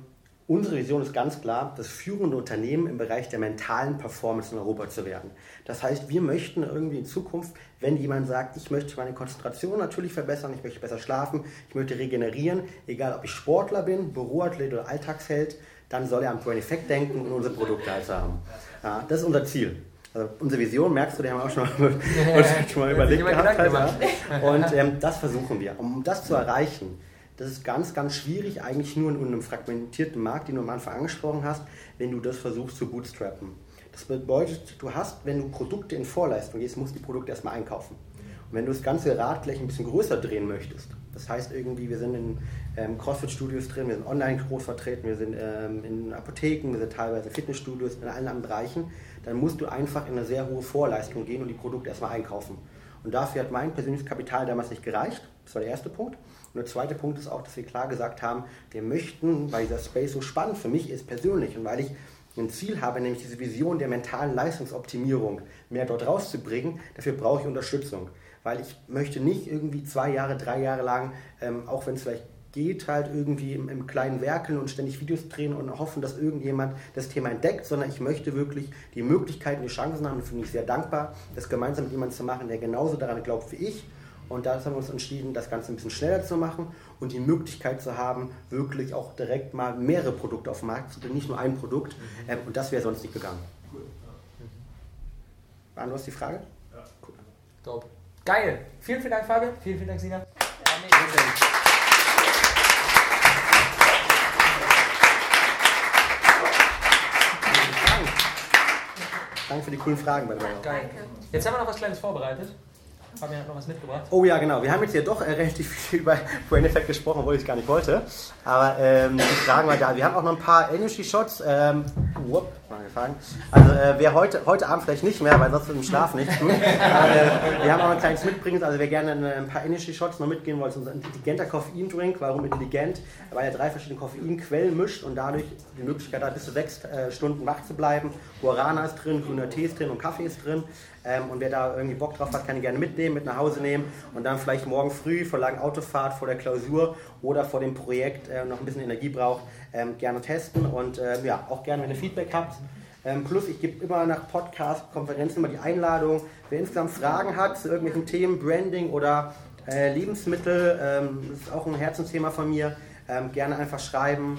Unsere Vision ist ganz klar, das führende Unternehmen im Bereich der mentalen Performance in Europa zu werden. Das heißt, wir möchten irgendwie in Zukunft, wenn jemand sagt, ich möchte meine Konzentration natürlich verbessern, ich möchte besser schlafen, ich möchte regenerieren, egal ob ich Sportler bin, Büroathlet oder Alltagsheld, dann soll er an Brain Effect denken und unsere Produkte halt haben. Ja, das ist unser Ziel. Also unsere Vision, merkst du, die haben wir auch schon mal, schon mal überlegt gehabt. Halt, ja. Und ähm, das versuchen wir. Um das zu erreichen, das ist ganz, ganz schwierig, eigentlich nur in einem fragmentierten Markt, den du am Anfang angesprochen hast, wenn du das versuchst zu bootstrappen. Das bedeutet, du hast, wenn du Produkte in Vorleistung gehst, musst du die Produkte erstmal einkaufen. Und wenn du das ganze Rad gleich ein bisschen größer drehen möchtest, das heißt irgendwie, wir sind in ähm, CrossFit-Studios drin, wir sind online groß vertreten, wir sind ähm, in Apotheken, wir sind teilweise Fitnessstudios, in allen anderen Bereichen, dann musst du einfach in eine sehr hohe Vorleistung gehen und die Produkte erstmal einkaufen. Und dafür hat mein persönliches Kapital damals nicht gereicht. Das war der erste Punkt. Und der zweite Punkt ist auch, dass wir klar gesagt haben, wir möchten, weil dieser Space so spannend für mich ist persönlich und weil ich ein Ziel habe, nämlich diese Vision der mentalen Leistungsoptimierung mehr dort rauszubringen, dafür brauche ich Unterstützung. Weil ich möchte nicht irgendwie zwei Jahre, drei Jahre lang, ähm, auch wenn es vielleicht geht, halt irgendwie im, im, kleinen werkeln und ständig Videos drehen und hoffen, dass irgendjemand das Thema entdeckt, sondern ich möchte wirklich die Möglichkeiten, die Chancen haben, und finde ich sehr dankbar, das gemeinsam mit jemandem zu machen, der genauso daran glaubt wie ich und da haben wir uns entschieden, das Ganze ein bisschen schneller zu machen und die Möglichkeit zu haben, wirklich auch direkt mal mehrere Produkte auf den Markt zu bringen, nicht nur ein Produkt. Mhm. Ähm, und das wäre sonst nicht gegangen. Beantwortest die Frage? Ja. Cool. Top. Geil. Vielen, vielen Dank, Fabian. Vielen, vielen Dank, Sina. Ja, Danke für die coolen Fragen bei der Geil. Jetzt haben wir noch was Kleines vorbereitet. Fabian hat noch was mitgebracht. Oh ja, genau. Wir haben jetzt hier doch äh, relativ viel über Brain Effect gesprochen, obwohl ich es gar nicht wollte. Aber ähm, die Fragen war da. Wir haben auch noch ein paar Energy Shots. Ähm, whoop, mal Also äh, wer heute, heute Abend vielleicht nicht mehr, weil sonst im Schlaf nicht. Aber, äh, wir haben auch ein kleines Mitbringen. Also wer gerne ein paar Energy Shots noch mitgehen wollte, unser intelligenter Koffein-Drink. Warum intelligent? Weil er drei verschiedene Koffeinquellen mischt und dadurch die Möglichkeit hat, bis zu sechs äh, Stunden wach zu bleiben. Guarana ist drin, grüner Tee ist drin und Kaffee ist drin. Ähm, und wer da irgendwie Bock drauf hat, kann ihn gerne mitnehmen, mit nach Hause nehmen und dann vielleicht morgen früh vor langen Autofahrt, vor der Klausur oder vor dem Projekt äh, noch ein bisschen Energie braucht, ähm, gerne testen und äh, ja, auch gerne, wenn ihr Feedback habt. Ähm, plus, ich gebe immer nach Podcast-Konferenzen immer die Einladung, wer insgesamt Fragen hat zu irgendwelchen Themen, Branding oder äh, Lebensmittel, ähm, das ist auch ein Herzensthema von mir, Ähm, gerne einfach schreiben,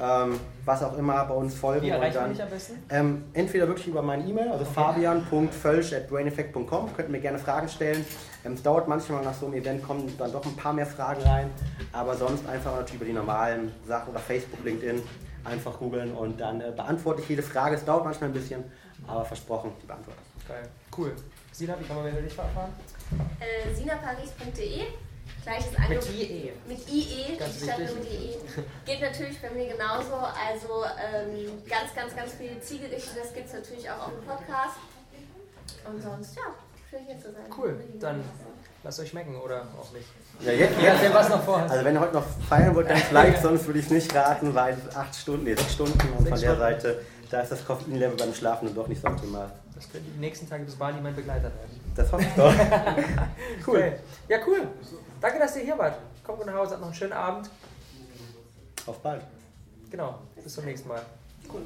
ähm, was auch immer bei uns folgen. Wie erreicht dann, dich am besten? ähm, entweder wirklich über meine E-Mail, also Okay. fabian.völsch.braineffect.com, könnt ihr mir gerne Fragen stellen. Ähm, es dauert manchmal nach so einem Event, kommen dann doch ein paar mehr Fragen rein, aber sonst einfach natürlich über die normalen Sachen oder Facebook, LinkedIn einfach googeln und dann äh, beantworte ich jede Frage. Es dauert manchmal ein bisschen, aber versprochen, die beantworte ich. Geil. Cool. Sina, wie kann man dich erfahren? Äh, sinaparis.de. Gleiches Mit Angebot. IE. Mit IE, Ganz statt nur mit IE. Geht natürlich bei mir genauso. Also ähm, ganz, ganz, ganz viele Zielgerichte. Das gibt es natürlich auch auf dem Podcast. Und sonst, ja, schön hier zu sein. Cool. Dann lasst euch schmecken oder auch nicht. Ja, jetzt, Je nachdem, was noch vorhast. Also wenn ihr heute noch feiern wollt, dann vielleicht, sonst würde ich es nicht raten, weil acht Stunden, nee, sechs Stunden und von der Stunden. Seite, da ist das Koffeinlevel beim Schlafen dann doch nicht so optimal. Das könnte die nächsten Tage bis Bali mein Begleiter werden. Das hoffe ich doch. Cool. Okay. Ja, cool. Danke, dass ihr hier wart. Kommt gut nach Hause, habt noch einen schönen Abend. Auf bald. Genau, bis zum nächsten Mal. Cool.